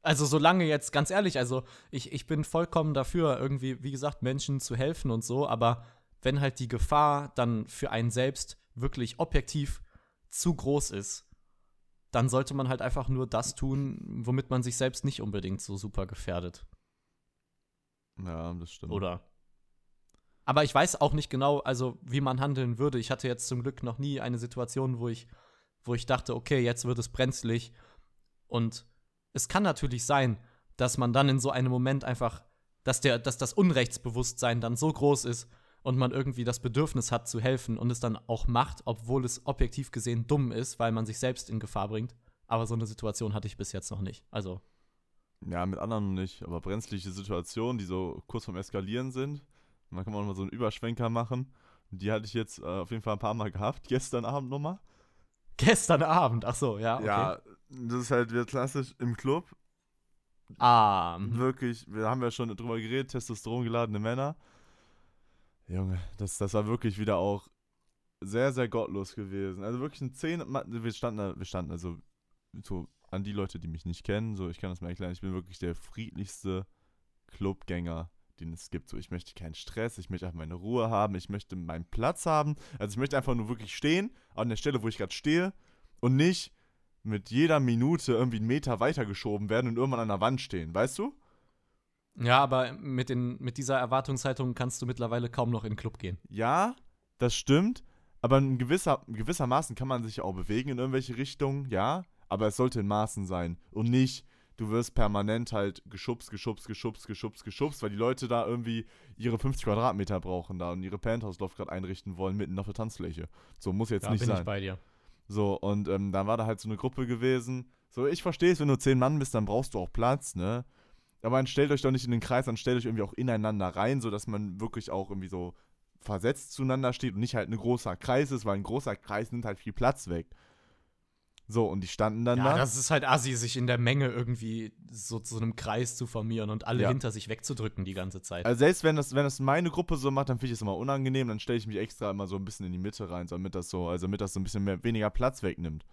also solange jetzt, ganz ehrlich, also ich, ich bin vollkommen dafür, irgendwie, wie gesagt, Menschen zu helfen und so, aber wenn halt die Gefahr dann für einen selbst wirklich objektiv zu groß ist, dann sollte man halt einfach nur das tun, womit man sich selbst nicht unbedingt so super gefährdet. Ja, das stimmt. Oder? Aber ich weiß auch nicht genau, also wie man handeln würde. Ich hatte jetzt zum Glück noch nie eine Situation, wo ich, wo ich dachte, okay, jetzt wird es brenzlig. Und es kann natürlich sein, dass man dann in so einem Moment einfach, dass der, dass das Unrechtsbewusstsein dann so groß ist und man irgendwie das Bedürfnis hat zu helfen und es dann auch macht, obwohl es objektiv gesehen dumm ist, weil man sich selbst in Gefahr bringt. Aber so eine Situation hatte ich bis jetzt noch nicht. Also. Ja, mit anderen nicht. Aber brenzliche Situationen, die so kurz vorm Eskalieren sind, und dann kann man auch mal so einen Überschwenker machen. Die hatte ich jetzt äh, auf jeden Fall ein paar Mal gehabt, gestern Abend nochmal. Gestern Abend, ach so, ja. Okay. Ja, das ist halt wieder klassisch im Club. Ah. Wirklich, wir haben ja schon drüber geredet, Testosteron geladene Männer. Junge, das, das war wirklich wieder auch sehr, sehr gottlos gewesen. Also wirklich ein 10, wir standen, da- wir standen also so an die Leute, die mich nicht kennen, so ich kann das mal erklären, ich bin wirklich der friedlichste Clubgänger, den es gibt. So, ich möchte keinen Stress, ich möchte einfach meine Ruhe haben, ich möchte meinen Platz haben. Also ich möchte einfach nur wirklich stehen, an der Stelle, wo ich gerade stehe und nicht mit jeder Minute irgendwie einen Meter weitergeschoben werden und irgendwann an der Wand stehen, weißt du? Ja, aber mit, den, mit dieser Erwartungshaltung kannst du mittlerweile kaum noch in den Club gehen. Ja, das stimmt. Aber in gewisser, gewissermaßen kann man sich auch bewegen in irgendwelche Richtungen, ja. Aber es sollte in Maßen sein. Und nicht, du wirst permanent halt geschubst, geschubst, geschubst, geschubst, geschubst, weil die Leute da irgendwie ihre 50 Quadratmeter brauchen da und ihre Penthouse-Loft gerade einrichten wollen, mitten auf der Tanzfläche. So muss jetzt Da nicht bin sein. ich bei dir. So, und ähm, dann war da halt so eine Gruppe gewesen. So, ich verstehe es, wenn du zehn Mann bist, dann brauchst du auch Platz, ne? Aber dann stellt euch doch nicht in den Kreis, dann stellt euch irgendwie auch ineinander rein, sodass man wirklich auch irgendwie so versetzt zueinander steht und nicht halt ein großer Kreis ist, weil ein großer Kreis nimmt halt viel Platz weg. So, und die standen dann Ja, da. das ist halt assi, sich in der Menge irgendwie so zu einem Kreis zu formieren und alle Ja. hinter sich wegzudrücken die ganze Zeit. Also selbst wenn das, wenn das meine Gruppe so macht, dann finde ich es immer unangenehm, dann stelle ich mich extra immer so ein bisschen in die Mitte rein, damit das so, also damit das so ein bisschen mehr, weniger Platz wegnimmt.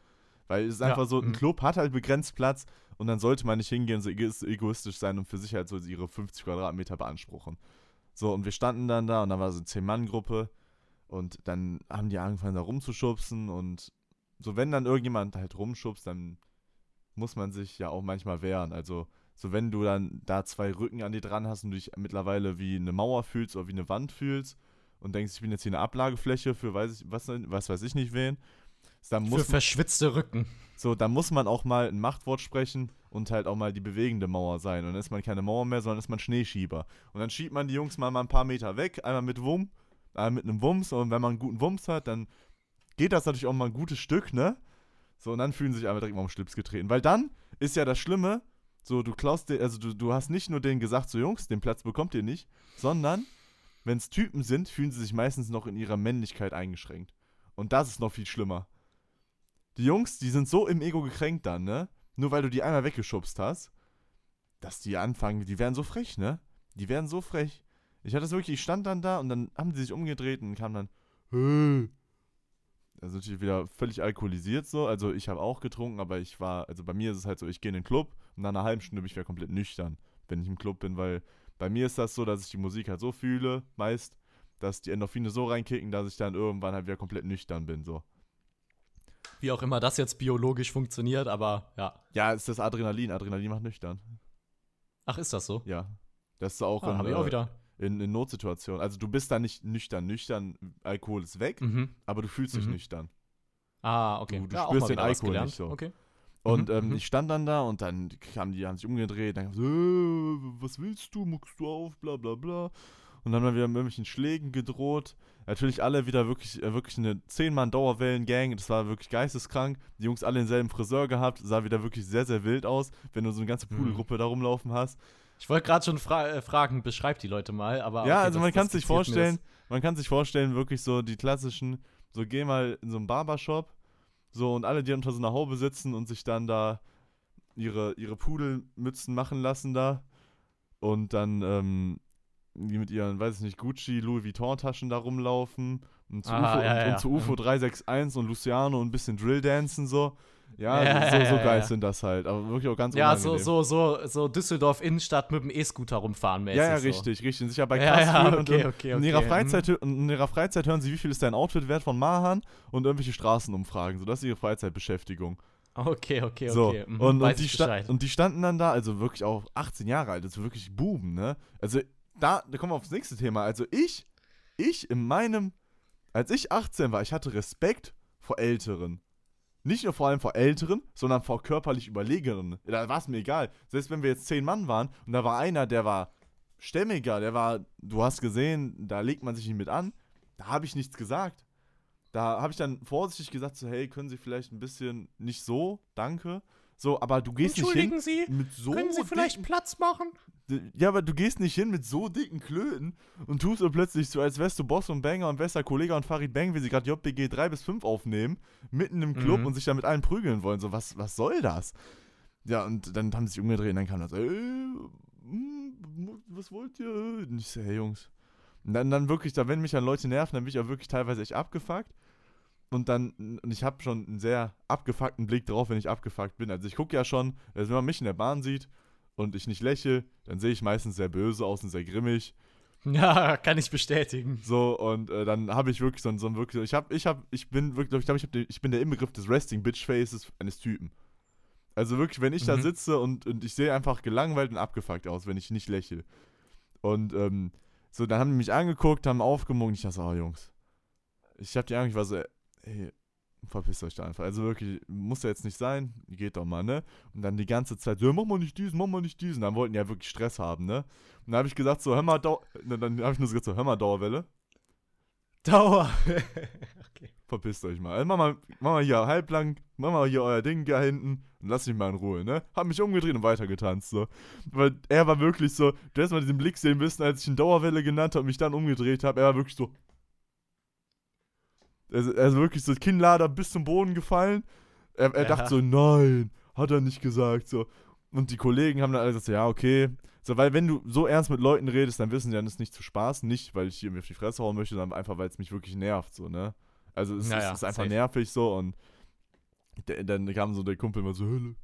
Weil es ist Ja, einfach so, ein mhm. Club hat halt begrenzt Platz und dann sollte man nicht hingehen, so ego- egoistisch sein und für sich halt so ihre 50 Quadratmeter beanspruchen. So, und wir standen dann da und dann war so eine 10-Mann-Gruppe und dann haben die angefangen da rumzuschubsen und so, wenn dann irgendjemand halt rumschubst, dann muss man sich ja auch manchmal wehren. Also, so wenn du dann da zwei Rücken an dir dran hast und du dich mittlerweile wie eine Mauer fühlst oder wie eine Wand fühlst und denkst, ich bin jetzt hier eine Ablagefläche für weiß ich, was, was weiß ich nicht wen, dann Für muss, verschwitzte Rücken. so, da muss man auch mal ein Machtwort sprechen und halt auch mal die bewegende Mauer sein. Und dann ist man keine Mauer mehr, sondern ist man Schneeschieber. Und dann schiebt man die Jungs mal, mal ein paar Meter weg, einmal mit Wumm, einmal mit einem Wumms. Und wenn man einen guten Wumms hat, dann geht das natürlich auch mal ein gutes Stück, ne? So, und dann fühlen sie sich einfach direkt mal am Schlips getreten. Weil dann ist ja das Schlimme, so, du klaust dir, also du, du hast nicht nur denen gesagt, so Jungs, den Platz bekommt ihr nicht, sondern wenn es Typen sind, fühlen sie sich meistens noch in ihrer Männlichkeit eingeschränkt. Und das ist noch viel schlimmer. Die Jungs, die sind so im Ego gekränkt dann, ne? Nur weil du die einmal weggeschubst hast, dass die anfangen, die werden so frech, ne? Die werden so frech. Ich hatte es wirklich, ich stand dann da und dann haben die sich umgedreht und kamen dann, hey. Also natürlich wieder völlig alkoholisiert so. Also ich habe auch getrunken, aber ich war, also bei mir ist es halt so, ich gehe in den Club und nach einer halben Stunde bin ich wieder komplett nüchtern, wenn ich im Club bin, weil bei mir ist das so, dass ich die Musik halt so fühle, meist, dass die Endorphine so reinkicken, dass ich dann irgendwann halt wieder komplett nüchtern bin, so. Wie auch immer das jetzt biologisch funktioniert, aber ja. Ja, ist das Adrenalin. Adrenalin macht nüchtern. Ach, ist das so? Ja. Das ist auch Ah, habe ich äh, auch wieder. In, in Notsituationen. Also du bist da nicht nüchtern. Nüchtern, Alkohol ist weg, Mhm. aber du fühlst dich Mhm. nüchtern. Ah, okay. Du- du ja, spürst den Alkohol nicht so. Okay. Und Mhm, ähm, mhm. ich stand dann da und dann kamen die, haben sich umgedreht, dann so, äh, was willst du, muckst du auf, bla bla bla. Und dann haben wir wieder mit irgendwelchen Schlägen gedroht. Natürlich alle wieder wirklich, äh, wirklich eine 10-Mann-Dauerwellen-Gang. Das war wirklich geisteskrank. Die Jungs alle denselben Friseur gehabt. Sah wieder wirklich sehr, sehr wild aus, wenn du so eine ganze Mhm. Pudelgruppe da rumlaufen hast. Ich wollte gerade schon fra äh, fragen, beschreib die Leute mal, aber. ja, okay, also man kann sich vorstellen, man kann sich vorstellen, wirklich so die klassischen, so geh mal in so einen Barbershop, So, und alle, die unter so einer Haube sitzen und sich dann da ihre, ihre Pudelmützen machen lassen da. Und dann, ähm, die mit ihren, weiß ich nicht, Gucci, Louis Vuitton-Taschen da rumlaufen. Und zu, Ah, UFO, ja, und, ja. und zu UFO 361 und Luciano und ein bisschen Drill-Dancen so. Ja, Ja, so, ja, so ja, geil ja. sind das halt. Aber wirklich auch ganz Ja, so, unangenehm. so, so, so Düsseldorf Innenstadt mit dem E-Scooter rumfahren mäßig. Ja, ja, so. richtig, richtig. Sich ja bei Ja, krass ja, fühlen okay, und, okay, und in ihrer okay, Freizeit in ihrer Freizeit hören sie, wie viel ist dein Outfit wert von Mahan und irgendwelche Straßenumfragen. So, das ist ihre Freizeitbeschäftigung. Okay, okay, So, okay. Mhm, und, und, die ich sta Bescheid. und die standen dann da, also wirklich auch 18 Jahre alt, also wirklich Buben, ne? Also da, da kommen wir aufs nächste Thema. Also ich, ich in meinem, als ich 18 war, ich hatte Respekt vor Älteren. Nicht nur vor allem vor Älteren, sondern vor körperlich Überlegenen. Da war es mir egal. Selbst wenn wir jetzt 10 Mann waren und da war einer, der war stämmiger, der war, du hast gesehen, da legt man sich nicht mit an, da habe ich nichts gesagt. Da habe ich dann vorsichtig gesagt, so, hey, können Sie vielleicht ein bisschen nicht so, danke. So, aber du gehst nicht hin Sie, mit so können Sie vielleicht Platz machen? Ja, aber du gehst nicht hin mit so dicken Klöten und tust so plötzlich so, als wärst du Boss und Banger und bester Kollege und Farid Bang, wie sie gerade JBG 3 bis 5 aufnehmen, mitten im Club Mhm. und sich da mit allen prügeln wollen. So, was, was soll das? Ja, und dann haben sie sich umgedreht und dann kam das so, ey, hm, was wollt ihr? Und ich so, hey Jungs. Und dann, dann wirklich, da wenn mich dann Leute nerven, dann bin ich auch wirklich teilweise echt abgefuckt. Und dann, und ich habe schon einen sehr abgefuckten Blick drauf, wenn ich abgefuckt bin. Also ich gucke ja schon, also wenn man mich in der Bahn sieht und ich nicht lächle, dann sehe ich meistens sehr böse aus und sehr grimmig. Ja, (laughs) kann ich bestätigen. So, und äh, dann habe ich wirklich so, ein- so ein wirklich, ich habe, ich habe, ich bin wirklich, ich glaube, ich, hab den- ich bin der Inbegriff des Resting Bitch Faces eines Typen. Also wirklich, wenn ich da Mhm. sitze und, und ich sehe einfach gelangweilt und abgefuckt aus, wenn ich nicht lächle. Und ähm, so, dann haben die mich angeguckt, haben aufgemunkt. Ich dachte, so, oh Jungs, ich habe die eigentlich war so, ey, verpisst euch da einfach. Also wirklich, muss ja jetzt nicht sein, geht doch mal, ne? Und dann die ganze Zeit so, ja, mach mal nicht diesen, mach mal nicht diesen. Dann wollten die ja wirklich Stress haben, ne? Und dann habe ich gesagt, so, hör mal, Dau dann, dann habe ich nur so gesagt, so, hör mal, Dauerwelle, Dauer. (laughs) okay. verpisst euch mal. Also mach mal, mach mal hier halblang, mach mal hier euer Ding da hinten und lasst mich mal in Ruhe, ne? Hab mich umgedreht und weitergetanzt, so. Weil er war wirklich so, du hättest mal diesen Blick sehen müssen, als ich ihn Dauerwelle genannt habe und mich dann umgedreht habe, er war wirklich so. Also, er ist wirklich so Kinnlader bis zum Boden gefallen. Er, er Ja. dachte so, nein, hat er nicht gesagt, so. Und die Kollegen haben dann alle gesagt, ja, okay. So, weil wenn du so ernst mit Leuten redest, dann wissen die, dann ist nicht zu Spaß. Nicht, weil ich hier mir auf die Fresse hauen möchte, sondern einfach, weil es mich wirklich nervt, so, ne? Also es, Ja, es ist einfach safe. nervig so und dann kam so der Kumpel immer so, Hölle,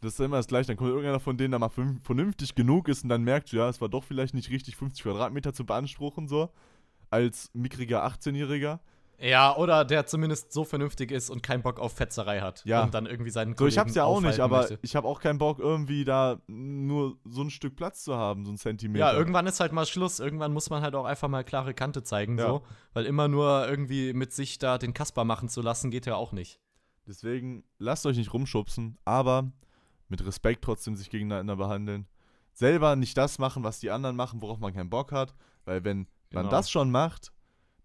das, ist immer das gleiche. Dann kommt irgendeiner von denen, der mal vernünf- vernünftig genug ist und dann merkt, ja, es war doch vielleicht nicht richtig, 50 Quadratmeter zu beanspruchen, so, als mickriger 18-Jähriger. Ja, oder der zumindest so vernünftig ist und keinen Bock auf Fetzerei hat. Ja. Und dann irgendwie seinen So, ich Kollegen hab's ja auch nicht, aber möchte. ich habe auch keinen Bock, irgendwie da nur so ein Stück Platz zu haben, so ein Zentimeter. Ja, irgendwann ist halt mal Schluss. Irgendwann muss man halt auch einfach mal klare Kante zeigen, Ja. so. Weil immer nur irgendwie mit sich da den Kasper machen zu lassen, geht ja auch nicht. Deswegen lasst euch nicht rumschubsen, aber mit Respekt trotzdem sich gegeneinander behandeln. Selber nicht das machen, was die anderen machen, worauf man keinen Bock hat. Weil wenn man Genau. das schon macht,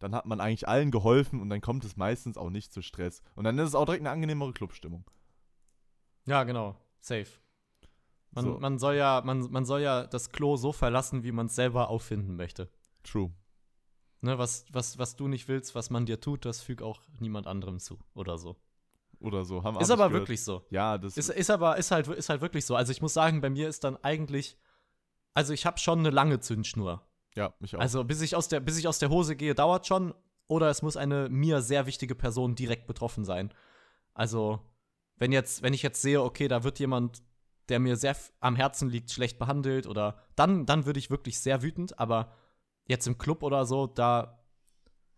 dann hat man eigentlich allen geholfen und dann kommt es meistens auch nicht zu Stress. Und dann ist es auch direkt eine angenehmere Clubstimmung. Ja, genau. Safe. Man, So. man, soll ja, man, man soll ja das Klo so verlassen, wie man es selber auffinden möchte. True. Ne, was, was, was du nicht willst, was man dir tut, das füg auch niemand anderem zu. Oder so. Oder so. Haben, hab Ist aber gehört. wirklich so. Ja, das Ist, ist aber ist halt, ist halt wirklich so. Also ich muss sagen, bei mir ist dann eigentlich. Also ich habe schon eine lange Zündschnur. Ja, mich auch. Also bis ich, aus der, bis ich aus der Hose gehe, dauert schon. Oder es muss eine mir sehr wichtige Person direkt betroffen sein. Also, wenn jetzt, wenn ich jetzt sehe, okay, da wird jemand, der mir sehr am Herzen liegt, schlecht behandelt, oder dann, dann würde ich wirklich sehr wütend, aber jetzt im Club oder so, da.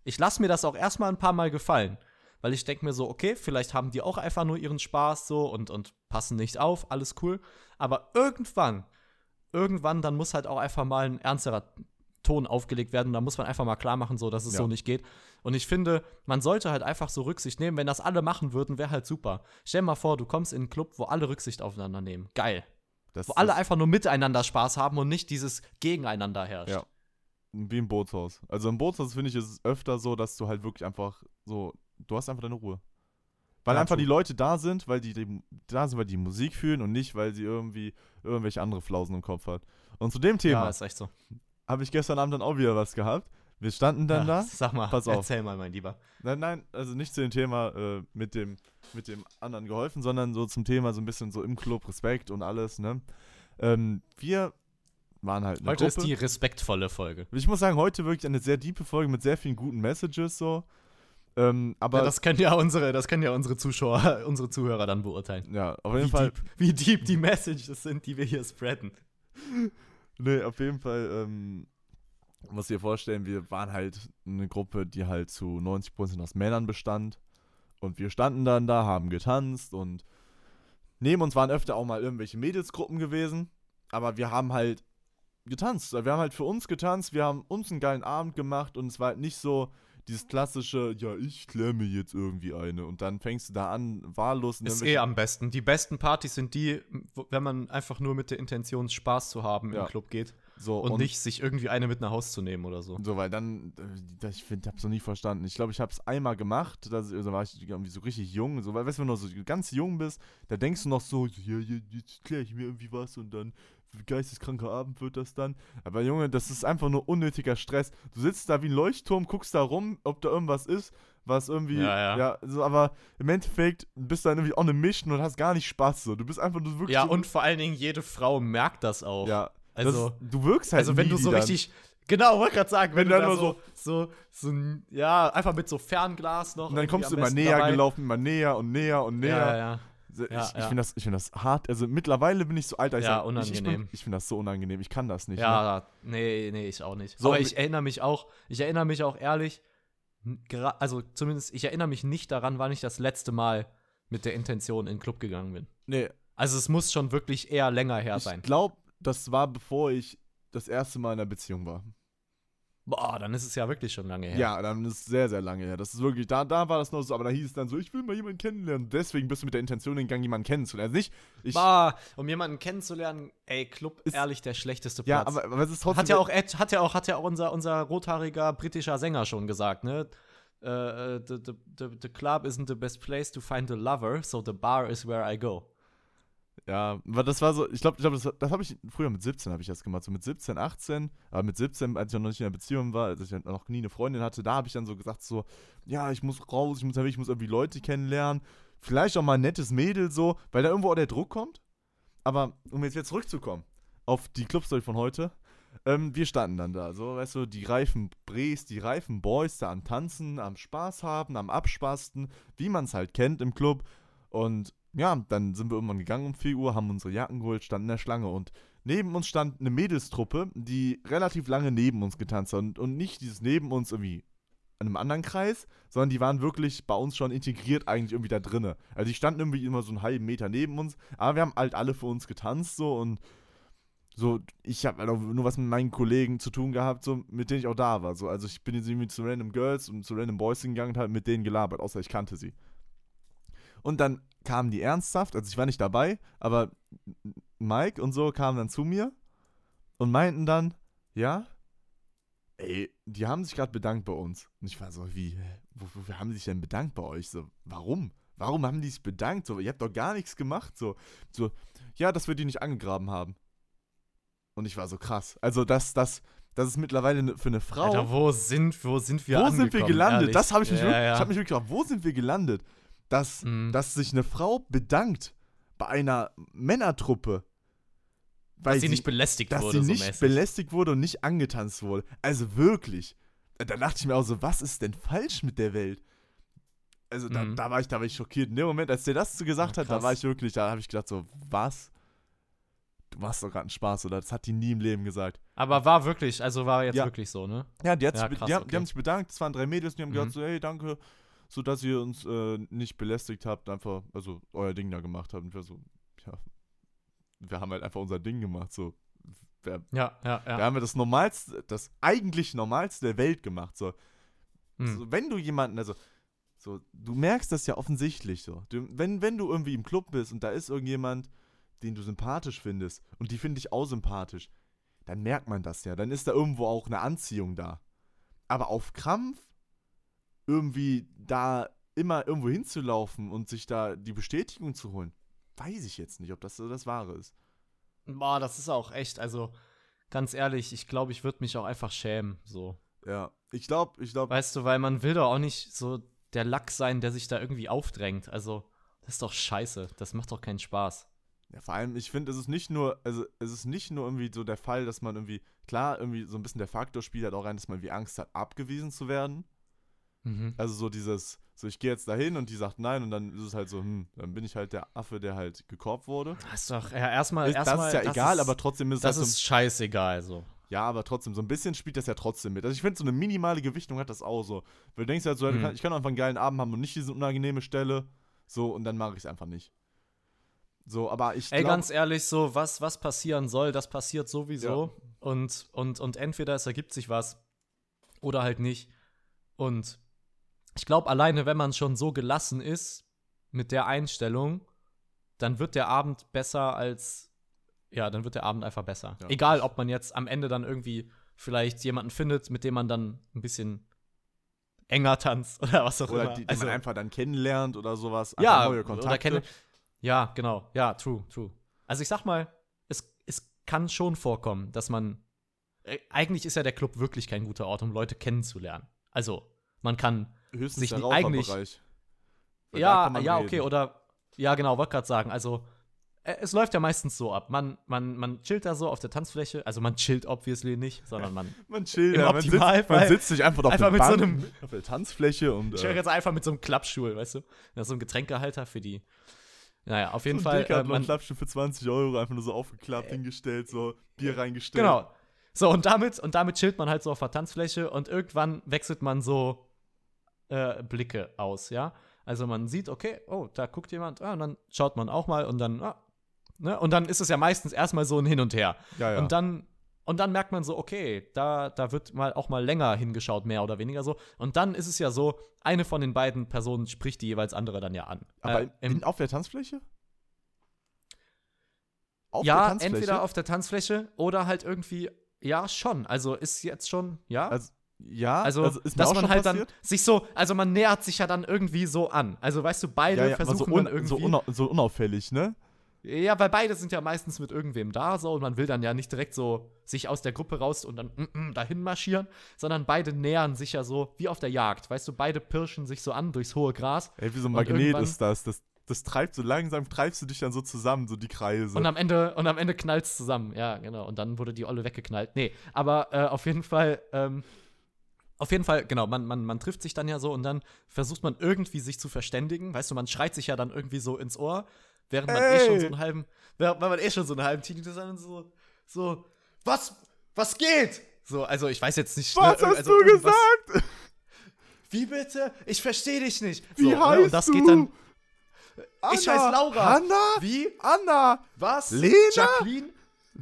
Ich lasse mir das auch erstmal ein paar Mal gefallen. Weil ich denke mir so, okay, vielleicht haben die auch einfach nur ihren Spaß so und, und passen nicht auf, alles cool. Aber irgendwann, irgendwann, dann muss halt auch einfach mal ein ernsterer Ton aufgelegt werden. Da muss man einfach mal klar machen, so, dass es Ja. so nicht geht. Und ich finde, man sollte halt einfach so Rücksicht nehmen. Wenn das alle machen würden, wäre halt super. Stell dir mal vor, du kommst in einen Club, wo alle Rücksicht aufeinander nehmen. Geil. das, Wo alle einfach nur miteinander Spaß haben und nicht dieses Gegeneinander herrscht. Ja. Wie im Bootshaus. Also im Bootshaus finde ich es öfter so, dass du halt wirklich einfach so, du hast einfach deine Ruhe. Weil Ja, einfach die Leute da sind, weil die, die da sind, weil die Musik fühlen und nicht, weil sie irgendwie irgendwelche andere Flausen im Kopf hat. Und zu dem Ja, Thema ist echt so. Habe ich gestern Abend dann auch wieder was gehabt. wir standen dann Ja, da. Sag mal, Pass auf. erzähl mal, mein Lieber. Nein, nein, also nicht zu dem Thema äh, mit, dem, mit dem anderen geholfen, sondern so zum Thema so ein bisschen so im Club, Respekt und alles, ne? Ähm, wir waren halt eine Heute Gruppe. ist die respektvolle Folge. ich muss sagen, heute wirklich eine sehr diepe Folge mit sehr vielen guten Messages so. Ähm, aber ja, das können ja unsere, das können ja unsere Zuschauer, (laughs) unsere Zuhörer dann beurteilen. ja, auf jeden Wie Fall. deep, wie deep die Messages sind, die wir hier spreaden. Nee, auf jeden Fall, ähm, muss dir vorstellen, wir waren halt eine Gruppe, die halt zu 90% aus Männern bestand. Und wir standen dann da, haben getanzt und neben uns waren öfter auch mal irgendwelche Mädelsgruppen gewesen. Aber wir haben halt getanzt. Wir haben halt für uns getanzt, wir haben uns einen geilen Abend gemacht und es war halt nicht so dieses klassische, ja, ich mir jetzt irgendwie eine. Und dann fängst du da an, wahllos Ist eh am besten. Die besten Partys sind die, wo, wenn man einfach nur mit der Intention Spaß zu haben Ja. im Club geht so und, nicht sich irgendwie eine mit nach Haus zu nehmen oder so. So, weil dann, äh, ich finde, hab's noch nie verstanden. Ich glaube, ich hab's einmal gemacht, da da war ich irgendwie so richtig jung, so, weil, weißt du, wenn du noch so ganz jung bist, da denkst du noch so, ja, ja, jetzt klär ich mir irgendwie was und dann geisteskranker Abend wird das dann. Aber Junge, das ist einfach nur unnötiger Stress. Du sitzt da wie ein Leuchtturm, guckst da rum, ob da irgendwas ist, was irgendwie, Ja, ja. so, aber im Endeffekt bist du dann irgendwie auch eine Mission und hast gar nicht Spaß, so. Du bist einfach nur wirklich Ja, so, und vor allen Dingen, jede Frau merkt das auch. ja, also, das, du wirkst halt also wenn du so dann. richtig. Genau, wollte gerade sagen, wenn, Wenn du dann da nur so, so, so, ja, einfach mit so Fernglas noch. Und dann kommst du immer näher dabei. gelaufen, immer näher und näher und näher. Ja, ja, ja. So, Ja, ich ich ja. finde das, ich find das hart. Also mittlerweile bin ich so alt, dass Ja, ich, sag, ich, ich, unangenehm. ich finde das so unangenehm. Ich kann das nicht. Ne? Ja, nee, nee, ich auch nicht. So, Aber ich erinnere mich auch, ich erinnere mich auch ehrlich, also zumindest, ich erinnere mich nicht daran, wann ich das letzte Mal mit der Intention in den Club gegangen bin. Nee, Also es muss schon wirklich eher länger her ich sein. glaube, das war bevor ich das erste Mal in einer Beziehung war. Boah, dann ist es ja wirklich schon lange her. Ja, dann ist es sehr, sehr lange her. Das ist wirklich, da, da war das noch so, aber da hieß es dann so, ich will mal jemanden kennenlernen. Deswegen bist du mit der Intention gegangen, jemanden kennenzulernen. Also nicht, ich, Bah, um jemanden kennenzulernen, ey, Club, Ist- ehrlich der schlechteste Platz. ja, aber, aber es ist trotzdem. hat ja auch Ed, hat ja auch, hat ja auch unser, unser rothaariger britischer Sänger schon gesagt, ne? Äh, the, the, the, the club isn't the best place to find a lover, so the bar is where I go. Ja, aber das war so, ich glaube, ich glaub, das, das habe ich früher mit 17 habe ich das gemacht, so mit 17, 18, aber mit 17, als ich noch nicht in einer Beziehung war, als ich noch nie eine Freundin hatte, da habe ich dann so gesagt so, ja, ich muss raus, ich muss, ich muss irgendwie Leute kennenlernen, vielleicht auch mal ein nettes Mädel so, weil da irgendwo auch der Druck kommt. Aber um jetzt wieder zurückzukommen auf die Clubstory von heute, ähm, wir standen dann da, so, weißt du, die reifen Bres, die reifen Boys da am Tanzen, am Spaß haben, am Abspasten, wie man es halt kennt im Club. Und ja, dann sind wir irgendwann gegangen um 4 Uhr, haben unsere Jacken geholt, standen in der Schlange und neben uns stand eine Mädelstruppe, die relativ lange neben uns getanzt hat und, und nicht dieses neben uns irgendwie in einem anderen Kreis, sondern die waren wirklich bei uns schon integriert eigentlich irgendwie da drinne. Also die standen irgendwie immer so einen halben Meter neben uns, aber wir haben halt alle für uns getanzt so und so, ich habe halt nur was mit meinen Kollegen zu tun gehabt, so, mit denen ich auch da war. So, also ich bin jetzt irgendwie zu random Girls und zu random Boys hingegangen und halt mit denen gelabert, außer ich kannte sie. Und dann kamen die ernsthaft, also ich war nicht dabei, aber Mike und so kamen dann zu mir und meinten dann, ja, ey, die haben sich gerade bedankt bei uns. Und ich war so, wie, wofür haben die sich denn bedankt bei euch? So, warum? Warum haben die sich bedankt? So, ihr habt doch gar nichts gemacht. So, so, ja, dass wir die nicht angegraben haben. Und ich war so krass. Also, das, das, das ist mittlerweile ne- für eine Frau. Alter, wo sind, wo sind wir wo sind wir angekommen, gelandet? ehrlich? Das habe ich mich ja, wirklich, ja. ich habe mich wirklich gefragt, wo sind wir gelandet? Dass, Mhm. dass sich eine Frau bedankt bei einer Männertruppe. Weil dass sie nicht belästigt dass wurde, sie so nicht mäßig. belästigt wurde und nicht angetanzt wurde. Also wirklich. Da dachte ich mir auch so, was ist denn falsch mit der Welt? Also da, Mhm. da war ich, da war ich schockiert. In dem Moment, als der das so gesagt Ja, hat, da war ich wirklich, da habe ich gedacht so, was? Du machst doch gerade einen Spaß, oder? Das hat die nie im Leben gesagt. Aber war wirklich, also war jetzt Ja. wirklich so, ne? Ja, die, Ja, krass, die, haben, okay. die haben sich bedankt. Es waren drei Mädels, die haben Mhm. gesagt so, hey, danke, so dass ihr uns äh, nicht belästigt habt, einfach, also euer Ding da gemacht habt. Und wir so, ja, wir haben halt einfach unser Ding gemacht, so. Wir, Ja, ja, ja. wir haben das Normalste, das eigentlich Normalste der Welt gemacht, so. Hm. so wenn du jemanden, also, so, du merkst das ja offensichtlich so. Du, wenn, wenn du irgendwie im Club bist und da ist irgendjemand, den du sympathisch findest und die finde ich auch sympathisch, dann merkt man das ja. Dann ist da irgendwo auch eine Anziehung da. Aber auf Krampf irgendwie da immer irgendwo hinzulaufen und sich da die Bestätigung zu holen, weiß ich jetzt nicht, ob das so das Wahre ist. Boah, das ist auch echt, also ganz ehrlich, ich glaube, ich würde mich auch einfach schämen, so. Ja, ich glaube, ich glaube. Weißt du, weil man will doch auch nicht so der Lack sein, der sich da irgendwie aufdrängt. Also, das ist doch scheiße. Das macht doch keinen Spaß. Ja, vor allem, ich finde, es ist nicht nur, also es ist nicht nur irgendwie so der Fall, dass man irgendwie, klar, irgendwie so ein bisschen der Faktor spielt halt auch rein, dass man irgendwie Angst hat, abgewiesen zu werden. Mhm. Also so dieses, so ich gehe jetzt dahin und die sagt nein und dann ist es halt so, hm, dann bin ich halt der Affe, der halt gekorbt wurde. Das ist doch, ja, erstmal, Ist- erstmal. das ist ja egal, aber trotzdem ist es Das halt so, ist scheißegal, so. ja, aber trotzdem, so ein bisschen spielt das ja trotzdem mit. Also ich finde, so eine minimale Gewichtung hat das auch so. Weil du denkst halt so, Mhm. ich kann einfach einen geilen Abend haben und nicht diese unangenehme Stelle, so, und dann mache ich es einfach nicht. So, aber ich Ey, glaub, ganz ehrlich, so, was, was passieren soll, das passiert sowieso. Und, und, und entweder es ergibt sich was oder halt nicht. Und ich glaube, alleine, wenn man schon so gelassen ist mit der Einstellung, dann wird der Abend besser als. Ja, dann wird der Abend einfach besser. Ja. Egal, ob man jetzt am Ende dann irgendwie vielleicht jemanden findet, mit dem man dann ein bisschen enger tanzt (laughs) oder was auch oder immer. die, die Also- man einfach dann kennenlernt oder sowas. ja, neue Kontakte. oder. Ja, genau. Ja, true, true. Also ich sag mal, es, es kann schon vorkommen, dass man. Äh, eigentlich ist ja der Club wirklich kein guter Ort, um Leute kennenzulernen. Also, man kann. Höchstens sich der eigentlich- da ja, ja, reden. okay, oder. Ja, genau, wollte gerade sagen. Also, äh, es läuft ja meistens so ab. Man, man, man chillt da so auf der Tanzfläche. Also, man chillt obviously nicht, sondern man. (laughs) Man chillt, Im ja, man, sitzt, man sitzt sich einfach auf einfach mit so Bank, einem- auf der Tanzfläche und Ich höre äh, jetzt einfach mit so einem Klappstuhl, weißt du? Ist so ein Getränkehalter für die. Naja, auf jeden so Fall. Äh, man, Klappstuhl für 20 Euro einfach nur so aufgeklappt, hingestellt, so Bier reingestellt. Genau. So, und damit, und damit chillt man halt so auf der Tanzfläche und irgendwann wechselt man so äh, Blicke aus, ja. Also man sieht, okay, oh, da guckt jemand, ah, und dann schaut man auch mal und dann, ah, ne? Und dann ist es ja meistens erstmal so ein Hin und Her. Ja, ja. Und dann, und dann merkt man so, okay, da, da wird mal auch mal länger hingeschaut, mehr oder weniger so. Und dann ist es ja so, eine von den beiden Personen spricht die jeweils andere dann ja an. Aber Äh, im, in, auf der Tanzfläche? Auf ja, der Tanzfläche? entweder auf der Tanzfläche oder halt irgendwie, ja, schon. Also ist jetzt schon, ja. Also, ja, Also, ist mir dass man halt passiert. dann sich so, also man nähert sich ja dann irgendwie so an. Also weißt du, beide ja, ja, versuchen so, un, dann irgendwie. so, unau so unauffällig, ne? ja, weil beide sind ja meistens mit irgendwem da so und man will dann ja nicht direkt so sich aus der Gruppe raus und dann mm, mm, dahin marschieren, sondern beide nähern sich ja so wie auf der Jagd. Weißt du, beide pirschen sich so an durchs hohe Gras Ey, wie so ein Magnet ist das. das. Das treibt so langsam, treibst du dich dann so zusammen, so die Kreise. und am Ende und am Ende knallt's zusammen. Ja, genau. Und dann wurde die Olle weggeknallt. Nee, aber äh, auf jeden Fall. Ähm, auf jeden Fall, genau, man, man, man trifft sich dann ja so und dann versucht man irgendwie sich zu verständigen. Weißt du, man schreit sich ja dann irgendwie so ins Ohr, während man eh Ey! schon so einen halben, während man eh schon so einen halben Tinnitus hat und so, so, was, was geht? So, also ich weiß jetzt nicht. Was ne, hast also du gesagt? Wie bitte? Ich verstehe dich nicht. Wie so, ne, heißt und das du? geht dann. Anna, Ich heiß Laura. Hanna? Wie? Anna? Was? Lena? Jacqueline?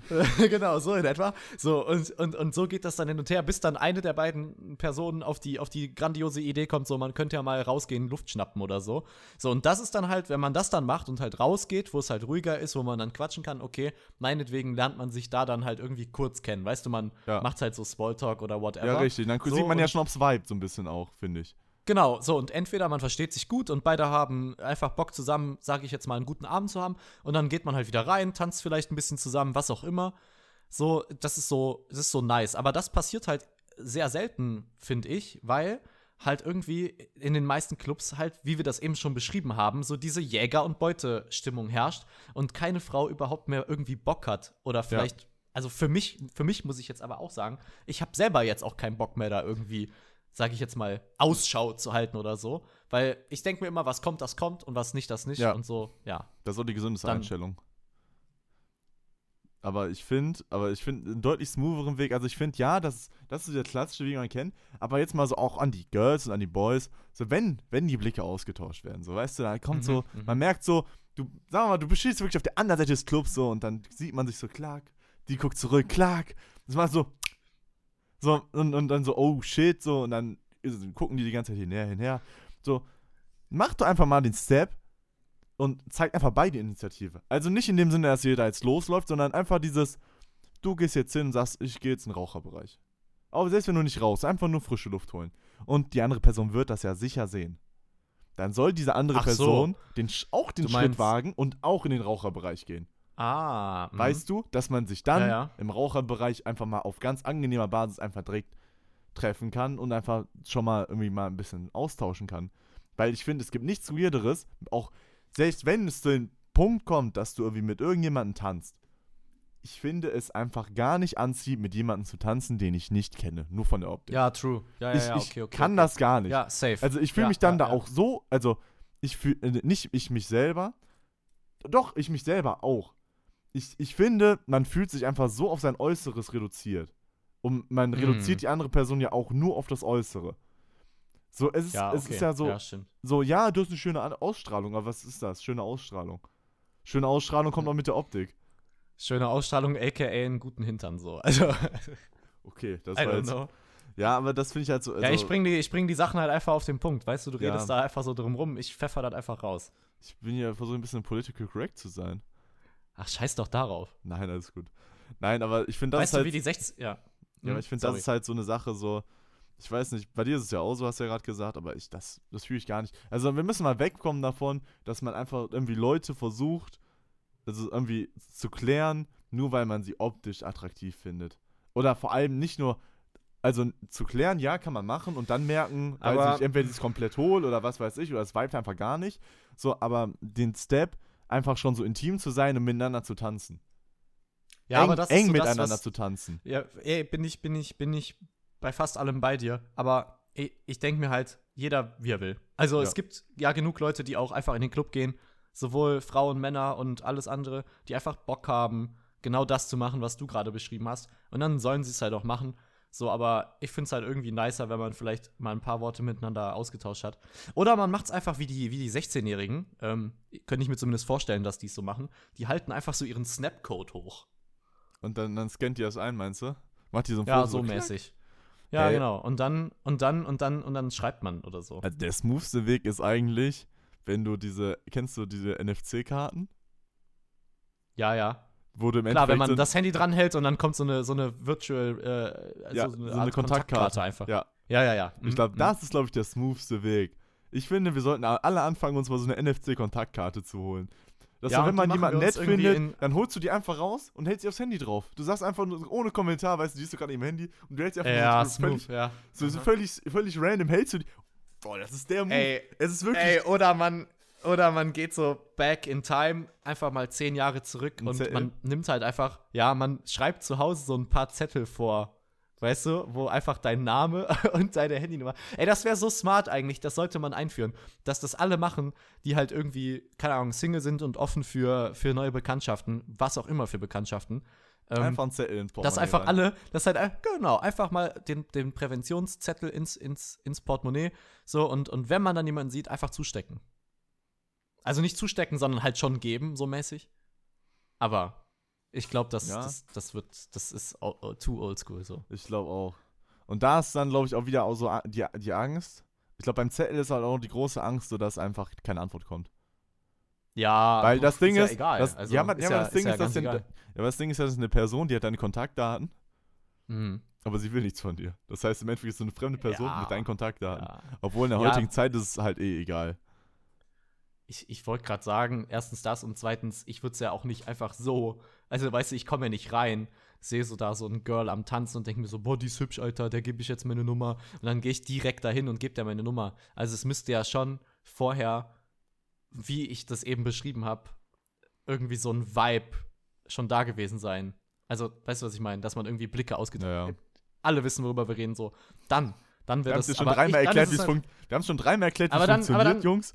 (laughs) genau, so in etwa. So, und, und, und so geht das dann hin und her, bis dann eine der beiden Personen auf die, auf die grandiose Idee kommt, so, man könnte ja mal rausgehen, Luft schnappen oder so. So, und das ist dann halt, wenn man das dann macht und halt rausgeht, wo es halt ruhiger ist, wo man dann quatschen kann, okay, meinetwegen lernt man sich da dann halt irgendwie kurz kennen. Weißt du, man Ja. macht halt so Smalltalk oder whatever. Ja, richtig. Dann So, sieht man ja schon, ob's Vibe so ein bisschen auch, finde ich. Genau, so und entweder man versteht sich gut und beide haben einfach Bock zusammen, sage ich jetzt mal, einen guten Abend zu haben und dann geht man halt wieder rein, tanzt vielleicht ein bisschen zusammen, was auch immer. So, das ist so, das ist so nice. Aber das passiert halt sehr selten, finde ich, weil halt irgendwie in den meisten Clubs halt, wie wir das eben schon beschrieben haben, so diese Jäger- und Beute-Stimmung herrscht und keine Frau überhaupt mehr irgendwie Bock hat oder vielleicht also für mich, für mich muss ich jetzt aber auch sagen, ich habe selber jetzt auch keinen Bock mehr da irgendwie, sage ich jetzt mal, Ausschau zu halten oder so, weil ich denke mir immer, was kommt, das kommt und was nicht, das nicht Ja. und so, ja. Das ist auch die gesündeste Dann- Einstellung. Aber ich finde, aber ich finde einen deutlich smootheren Weg. Also ich finde, ja, das, das ist der klassische, wie man kennt. Aber jetzt mal so auch an die Girls und an die Boys. So, wenn, wenn die Blicke ausgetauscht werden, so, weißt du, da kommt Mhm, so, mhm. man merkt so, du, sag mal, du bestehst wirklich auf der anderen Seite des Clubs so und dann sieht man sich so, klack, die guckt zurück, klack. Das war so, so, und, und dann so, oh shit, so, und dann gucken die die ganze Zeit hinher, hinher. So, mach doch einfach mal den Step und zeigt einfach beide Initiative. Also nicht in dem Sinne, dass jeder jetzt losläuft, sondern einfach dieses, du gehst jetzt hin und sagst, ich gehe jetzt in den Raucherbereich. Aber selbst wenn du nicht raus, einfach nur frische Luft holen. Und die andere Person wird das ja sicher sehen. Dann soll diese andere Ach so. Person den, Sch- auch den Du Schritt meinst- wagen und auch in den Raucherbereich gehen. Ah, mhm. Weißt du, dass man sich dann Ja, ja. im Raucherbereich einfach mal auf ganz angenehmer Basis einfach direkt treffen kann und einfach schon mal irgendwie mal ein bisschen austauschen kann. Weil ich finde, es gibt nichts Weirderes, auch selbst wenn es zu dem Punkt kommt, dass du irgendwie mit irgendjemandem tanzt. Ich finde es einfach gar nicht anziehend, mit jemandem zu tanzen, den ich nicht kenne, nur von der Optik. Ja, true. Ja, ich ja, ich okay, okay. kann okay. das gar nicht. Ja, safe. Also ich fühle Ja, mich dann da auch so, also ich fühle, äh, nicht ich mich selber, doch, ich mich selber auch. Ich, ich finde, man fühlt sich einfach so auf sein Äußeres reduziert. Und man Mm. reduziert die andere Person ja auch nur auf das Äußere. So, es ist, ja, es okay. ist ja so, Ja, so, ja, du hast eine schöne Ausstrahlung, aber was ist das? Schöne Ausstrahlung. Schöne Ausstrahlung kommt auch mit der Optik. Schöne Ausstrahlung, aka einen guten Hintern so. (laughs) Also, Okay, das I war jetzt. know. Ja, aber das finde ich halt so. Also, ja, ich bring, die, ich bring die Sachen halt einfach auf den Punkt. Weißt du, du Ja. redest da einfach so drum rum. Ich pfeffer das einfach raus. ich bin ja versuche ein bisschen political correct zu sein. Ach, scheiß doch darauf. Nein, alles gut. Nein, aber ich finde das weißt ist halt. du, wie die 60. Ja. Ja, aber ich finde, das ist halt so eine Sache, so, ich weiß nicht, bei dir ist es ja auch so, hast du ja gerade gesagt, aber ich, das, das fühle ich gar nicht. Also wir müssen mal wegkommen davon, dass man einfach irgendwie Leute versucht, also irgendwie zu klären, nur weil man sie optisch attraktiv findet. Oder vor allem nicht nur, also zu klären, ja, kann man machen und dann merken, weiß Aber- nicht, entweder sie ist komplett hohl oder was weiß ich, oder es vibet einfach gar nicht. So, aber den Step, einfach schon so intim zu sein und miteinander zu tanzen. Ja, eng, aber das eng so das, miteinander was, zu tanzen. Ja, ey, bin ich, bin ich, bin ich bei fast allem bei dir. Aber ey, ich denke mir halt, jeder wie er will. Also Ja. es gibt ja genug Leute, die auch einfach in den Club gehen, sowohl Frauen, Männer und alles andere, die einfach Bock haben, genau das zu machen, was du gerade beschrieben hast. Und dann sollen sie es halt auch machen. So, aber ich finde es halt irgendwie nicer, wenn man vielleicht mal ein paar Worte miteinander ausgetauscht hat. Oder man macht es einfach wie die, wie die 16-Jährigen. Ähm, könnte ich mir zumindest vorstellen, dass die es so machen. Die halten einfach so ihren Snapcode hoch. Und dann, dann scannt die das ein, meinst du? Macht die so ein Ja, Foto so klack? mäßig. Ja, Ey. genau. Und dann, und dann, und dann, und dann schreibt man oder so. Also der smoothste Weg ist eigentlich, wenn du diese, kennst du diese NFC-Karten? Ja, ja. Du im Klar, wenn man so, das Handy dranhält und dann kommt so eine, so eine Virtual, äh, also Ja, so eine, so eine Art Kontaktkarte. einfach. Ja. ja, ja. ja. Ich Mhm, glaube, mhm. das ist, glaube ich, der smoothste Weg. Ich finde, wir sollten alle anfangen, uns mal so eine NFC-Kontaktkarte zu holen. Dass Ja, wenn man jemanden nett findet, in- dann holst du die einfach raus und hältst sie aufs Handy drauf. Du sagst einfach nur ohne Kommentar, weißt du, die ist du gerade im Handy und du hältst sie einfach Ja, so völlig, smooth, ja. so, so völlig, völlig random, hältst du die. Boah, das ist der Move. Ey, es ist wirklich. Ey, oder man, oder man geht so back in time, einfach mal zehn Jahre zurück und Zettel? man nimmt halt einfach, ja, man schreibt zu Hause so ein paar Zettel vor. Weißt du, wo einfach dein Name (laughs) und deine Handynummer. Ey, das wäre so smart eigentlich, das sollte man einführen. Dass das alle machen, die halt irgendwie, keine Ahnung, Single sind und offen für, für neue Bekanntschaften, was auch immer für Bekanntschaften. Ähm, einfach ein Zettel ins dass Portemonnaie einfach rein. alle, das halt, äh, genau, einfach mal den, den Präventionszettel ins, ins, ins Portemonnaie. So, und, und wenn man dann jemanden sieht, einfach zustecken. Also nicht zustecken, sondern halt schon geben, so mäßig. Aber ich glaube, das, Ja. das, das wird, das ist too old school so. Ich glaube auch. Und da ist dann, glaube ich, auch wieder auch so die, die Angst. Ich glaube, beim Zettel ist halt auch die große Angst, so dass einfach keine Antwort kommt. Ja, Weil das Ding ist, ja, aber- das Ding ist, dass. Ja, das Ding ist ja, das ist eine Person, die hat deine Kontaktdaten, Mhm. aber sie will nichts von dir. Das heißt, im Endeffekt ist es so eine fremde Person Ja. mit deinen Kontaktdaten. Ja. Obwohl in der heutigen Zeit ist es halt eh egal. Ich, ich wollte gerade sagen, erstens das und zweitens, ich würde es ja auch nicht einfach so, also weißt du, ich komme ja nicht rein, sehe so da so ein Girl am Tanzen und denke mir so, boah, die ist hübsch, Alter, der gebe ich jetzt meine Nummer. Und dann gehe ich direkt dahin und gebe der meine Nummer. Also es müsste ja schon vorher, wie ich das eben beschrieben habe, irgendwie so ein Vibe schon da gewesen sein. Also, weißt du, was ich meine? Dass man irgendwie Blicke ausgetauscht Ja, ja. Alle wissen, worüber wir reden, so. Dann, dann wäre das schon aber ich- dann erklärt, halt-. Wir haben es schon dreimal erklärt, wie es funktioniert, dann- Jungs.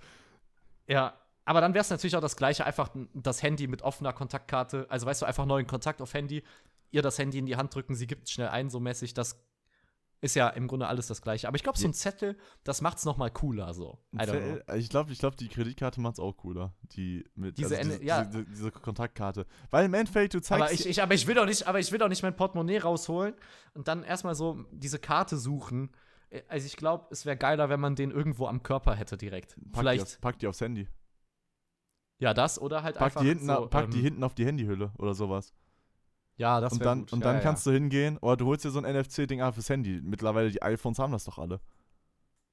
Ja, aber dann wäre es natürlich auch das Gleiche, einfach das Handy mit offener Kontaktkarte. Also, weißt du, einfach neuen Kontakt auf Handy, ihr das Handy in die Hand drücken, sie gibt schnell ein, so mäßig. Das ist ja im Grunde alles das Gleiche. Aber ich glaube, so ein Zettel, das macht's noch mal cooler, so. Ich glaube, ich glaub, die Kreditkarte macht es auch cooler. Die mit Diese also Ende- ja. diese, diese Kontaktkarte. Weil im Endeffekt, du zeigst. Aber ich, ich, aber, ich will doch nicht, aber ich will doch nicht mein Portemonnaie rausholen und dann erstmal so diese Karte suchen. Äh, Also ich glaube, es wäre geiler, wenn man den irgendwo am Körper hätte direkt. pack, die Vielleicht, auf, pack die aufs Handy. ja, das oder halt Pack, einfach die hinten, so, pack die ähm, hinten auf die Handyhülle oder sowas. Ja, das wäre gut. und dann ja, kannst du hingehen, oder du holst dir so ein NFC-Ding ab fürs Handy. Mittlerweile, die iPhones haben das doch alle.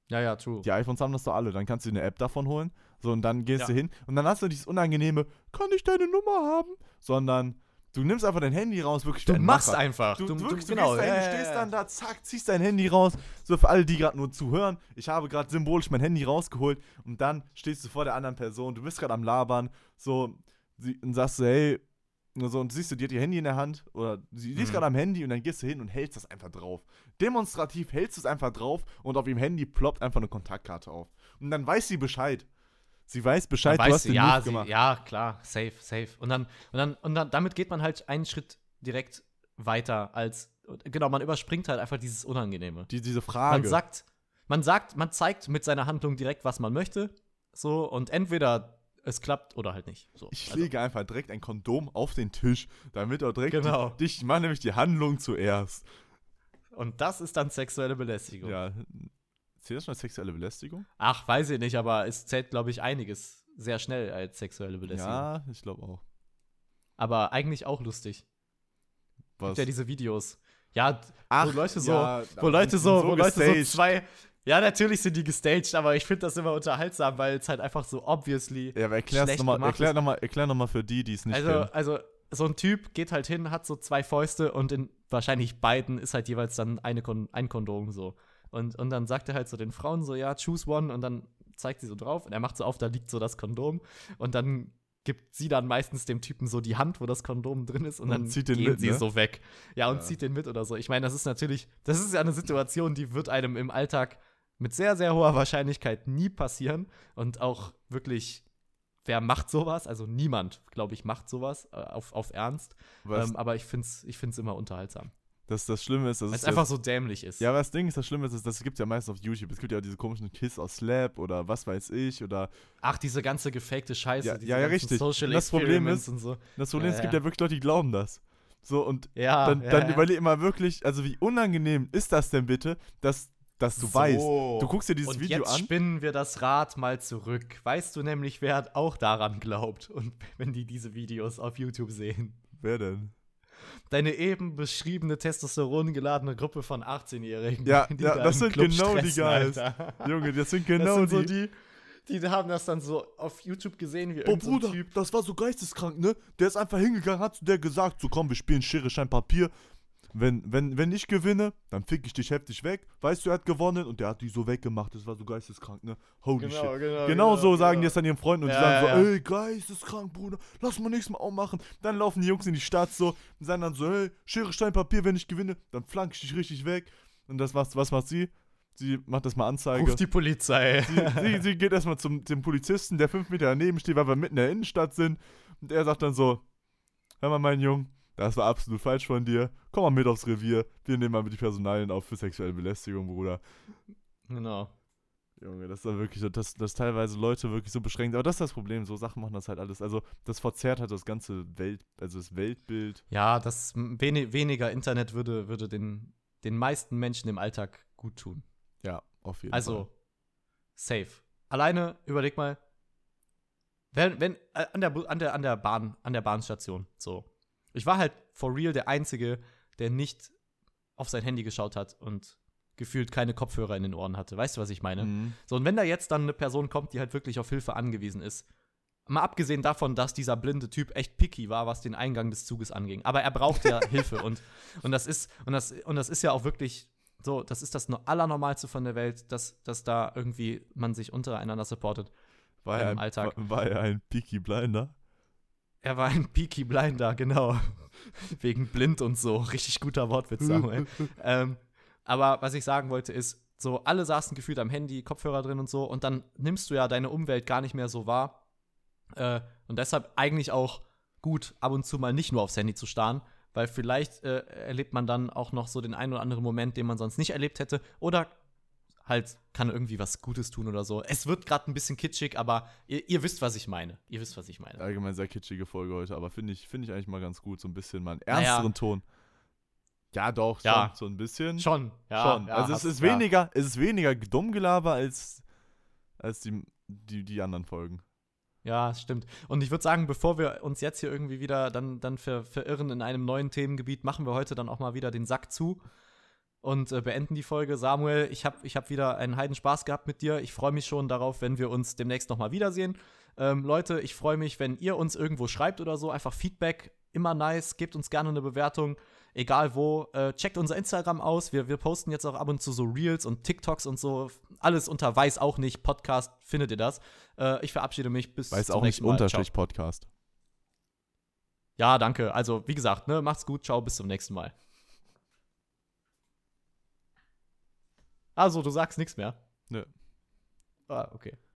Ja, ja, true. Die iPhones haben das doch alle. Dann kannst du dir eine App davon holen. So, und dann gehst Ja. du hin. Und dann hast du dieses unangenehme, kann ich deine Nummer haben? Sondern Du nimmst einfach dein Handy raus, wirklich Du machst Macher. einfach. Du, Du, du, du, wirklich, genau. du, gehst dahin, ja, stehst dann da, zack, ziehst dein Handy raus. So für alle, die gerade nur zuhören. Ich habe gerade symbolisch mein Handy rausgeholt und dann stehst du vor der anderen Person. Du bist gerade am Labern. So, und sagst so, hey, nur so, und siehst du, die hat ihr Handy in der Hand oder sie die ist Mhm. gerade am Handy und dann gehst du hin und hältst das einfach drauf. Demonstrativ hältst du es einfach drauf und auf ihrem Handy ploppt einfach eine Kontaktkarte auf. Und dann weiß sie Bescheid. Sie weiß Bescheid, Dann du weiß hast sie, den ja, Move sie, gemacht. ja, klar, safe, safe. Und dann, und dann, und dann, damit geht man halt einen Schritt direkt weiter als, genau, man überspringt halt einfach dieses Unangenehme. Die, diese Frage. Man sagt, man sagt, man zeigt mit seiner Handlung direkt, was man möchte, so, und entweder es klappt oder halt nicht. So. Ich Also, lege einfach direkt ein Kondom auf den Tisch, damit auch direkt Genau. die, ich mache nämlich die Handlung zuerst. und das ist dann sexuelle Belästigung. Ja. Zählt das schon als sexuelle Belästigung? Ach, weiß ich nicht, aber es zählt, glaube ich, einiges sehr schnell als sexuelle Belästigung. Ja, ich glaube auch. Aber eigentlich auch lustig. Was? Gibt ja diese Videos. Ja, Ach, wo Leute so, ja, wo Leute sind so, wo Leute so zwei. Ja, natürlich sind die gestaged, aber ich finde das immer unterhaltsam, weil es halt einfach so obviously. Ja, aber erklär's schlecht noch mal, gemacht erklär nochmal erklär noch mal für die, die es nicht Also, kennen. also, so ein Typ geht halt hin, hat so zwei Fäuste und in wahrscheinlich beiden ist halt jeweils dann eine Kon ein Kondom so. Und, und dann sagt er halt so den Frauen so, ja, choose one und dann zeigt sie so drauf und er macht so auf, da liegt so das Kondom und dann gibt sie dann meistens dem Typen so die Hand, wo das Kondom drin ist und, Und dann zieht den gehen mit, sie ne? so weg. Ja, und Ja. zieht den mit oder so. Ich meine, das ist natürlich, das ist ja eine Situation, die wird einem im Alltag mit sehr, sehr hoher Wahrscheinlichkeit nie passieren und auch wirklich, wer macht sowas? Also niemand, glaube ich, macht sowas äh, auf, auf Ernst. Ähm, aber ich finde es ich find's immer unterhaltsam. Das, das Schlimme ist, das Weil ist es einfach so dämlich ist. Ja, aber das Ding ist, das Schlimme ist, das gibt es ja meistens auf YouTube. Es gibt ja auch diese komischen Kiss aus Slap oder was weiß ich oder Ach, diese ganze gefakte Scheiße. Ja, ja, ja, richtig. Social Und das Problem ist- so. das Problem ist, Ja, es gibt ja. ja wirklich Leute, die glauben das. So, und Ja, dann, dann überleg mal wirklich, also wie unangenehm ist das denn bitte, dass, dass du So. weißt. Du guckst dir dieses und Video jetzt an. spinnen wir das Rad mal zurück. Weißt du nämlich, wer auch daran glaubt und (laughs) wenn die diese Videos auf YouTube sehen? Wer denn? Deine eben beschriebene testosterongeladene Gruppe von 18-Jährigen. Ja, die ja, da das sind Club genau die stressen, Guys. Alter. Junge, das sind Das genau sind so die. die, die haben das dann so auf YouTube gesehen, wie Oh so Bruder, Typ. das war so geisteskrank, ne? Der ist einfach hingegangen, hat zu der gesagt, so komm, wir spielen Schere, Stein, Papier. Wenn, wenn, wenn ich gewinne, dann fick ich dich heftig weg. Weißt du, er hat gewonnen und der hat die so weggemacht. Das war so geisteskrank, ne? Holy shit. genau. Genau so sagen die es dann ihren Freunden und Ja, die sagen ja, so, ja. ey, geisteskrank, Bruder, lass mal nächstes Mal auch machen. Dann laufen die Jungs in die Stadt so und sagen dann so, hey, Schere, Stein, Papier, wenn ich gewinne, dann flank ich dich richtig weg. Und das was, was macht sie? Sie macht das mal Anzeige. Ruf die Polizei. Sie, sie, sie geht erstmal zum dem Polizisten, der fünf Meter daneben steht, weil wir mitten in der Innenstadt sind. Und er sagt dann so: Hör mal, mein Junge, das war absolut falsch von dir. Komm mal mit aufs Revier. Wir nehmen mal die Personalien auf für sexuelle Belästigung, Bruder. genau. Junge, das ist da wirklich so, dass, dass teilweise Leute wirklich so beschränkt. Aber das ist das Problem, so Sachen machen das halt alles. Also, das verzerrt halt das ganze Welt, also das Weltbild. Ja, das m, weni- weniger Internet würde, würde den, den meisten Menschen im Alltag gut tun. Ja, auf jeden Also, Fall. safe. Alleine, überleg mal, wenn, wenn, äh, an der, an der, an der Bahn, an der Bahnstation, so. Ich war halt for real der Einzige, der nicht auf sein Handy geschaut hat und gefühlt keine Kopfhörer in den Ohren hatte. Weißt du, was ich meine? Mhm. So, und wenn da jetzt dann eine Person kommt, die halt wirklich auf Hilfe angewiesen ist, mal abgesehen davon, dass dieser blinde Typ echt picky war, was den Eingang des Zuges anging, aber er braucht ja (laughs) Hilfe und, und das ist, und das, und das ist ja auch wirklich so, das ist das no- Allernormalste von der Welt, dass, dass da irgendwie man sich untereinander supportet. War, im ein, Alltag. War, war er ein Peaky Blinder? Er war ein Peaky Blinder, genau. (laughs) Wegen blind und so. Richtig guter Wortwitz, Samuel. (laughs) ähm, aber was ich sagen wollte ist, so alle saßen gefühlt am Handy, Kopfhörer drin und so und dann nimmst du ja deine Umwelt gar nicht mehr so wahr. Äh, und deshalb eigentlich auch gut, ab und zu mal nicht nur aufs Handy zu starren, weil vielleicht äh, erlebt man dann auch noch so den einen oder anderen Moment, den man sonst nicht erlebt hätte oder halt kann irgendwie was Gutes tun oder so. Es wird gerade ein bisschen kitschig, aber ihr, ihr wisst, was ich meine. Ihr wisst, was ich meine. Allgemein sehr kitschige Folge heute, aber finde ich, find ich eigentlich mal ganz gut, so ein bisschen mal einen Naja. ernsteren Ton. Ja, doch, schon, Ja. so ein bisschen. Schon, ja. schon. ja, also es ist ja. weniger, es ist weniger Dummgelaber als, als die, die, die anderen Folgen. Ja, stimmt. Und ich würde sagen, bevor wir uns jetzt hier irgendwie wieder dann, dann ver verirren in einem neuen Themengebiet, machen wir heute dann auch mal wieder den Sack zu und äh, beenden die Folge. Samuel, ich habe ich hab wieder einen Heidenspaß gehabt mit dir. Ich freue mich schon darauf, wenn wir uns demnächst noch mal wiedersehen. Ähm, Leute, ich freue mich, wenn ihr uns irgendwo schreibt oder so, einfach Feedback immer nice. Gebt uns gerne eine Bewertung, egal wo. Äh, checkt unser Instagram aus. Wir, wir posten jetzt auch ab und zu so Reels und TikToks und so. Alles unter Weiß auch nicht Podcast findet ihr das. Äh, ich verabschiede mich bis Weiß zum auch nicht nächsten Mal. Unterstrich Ciao. Podcast. Ja, danke. Also, wie gesagt, ne, macht's gut. Ciao, bis zum nächsten Mal. Also, du sagst nichts mehr. Nö. Ah, okay.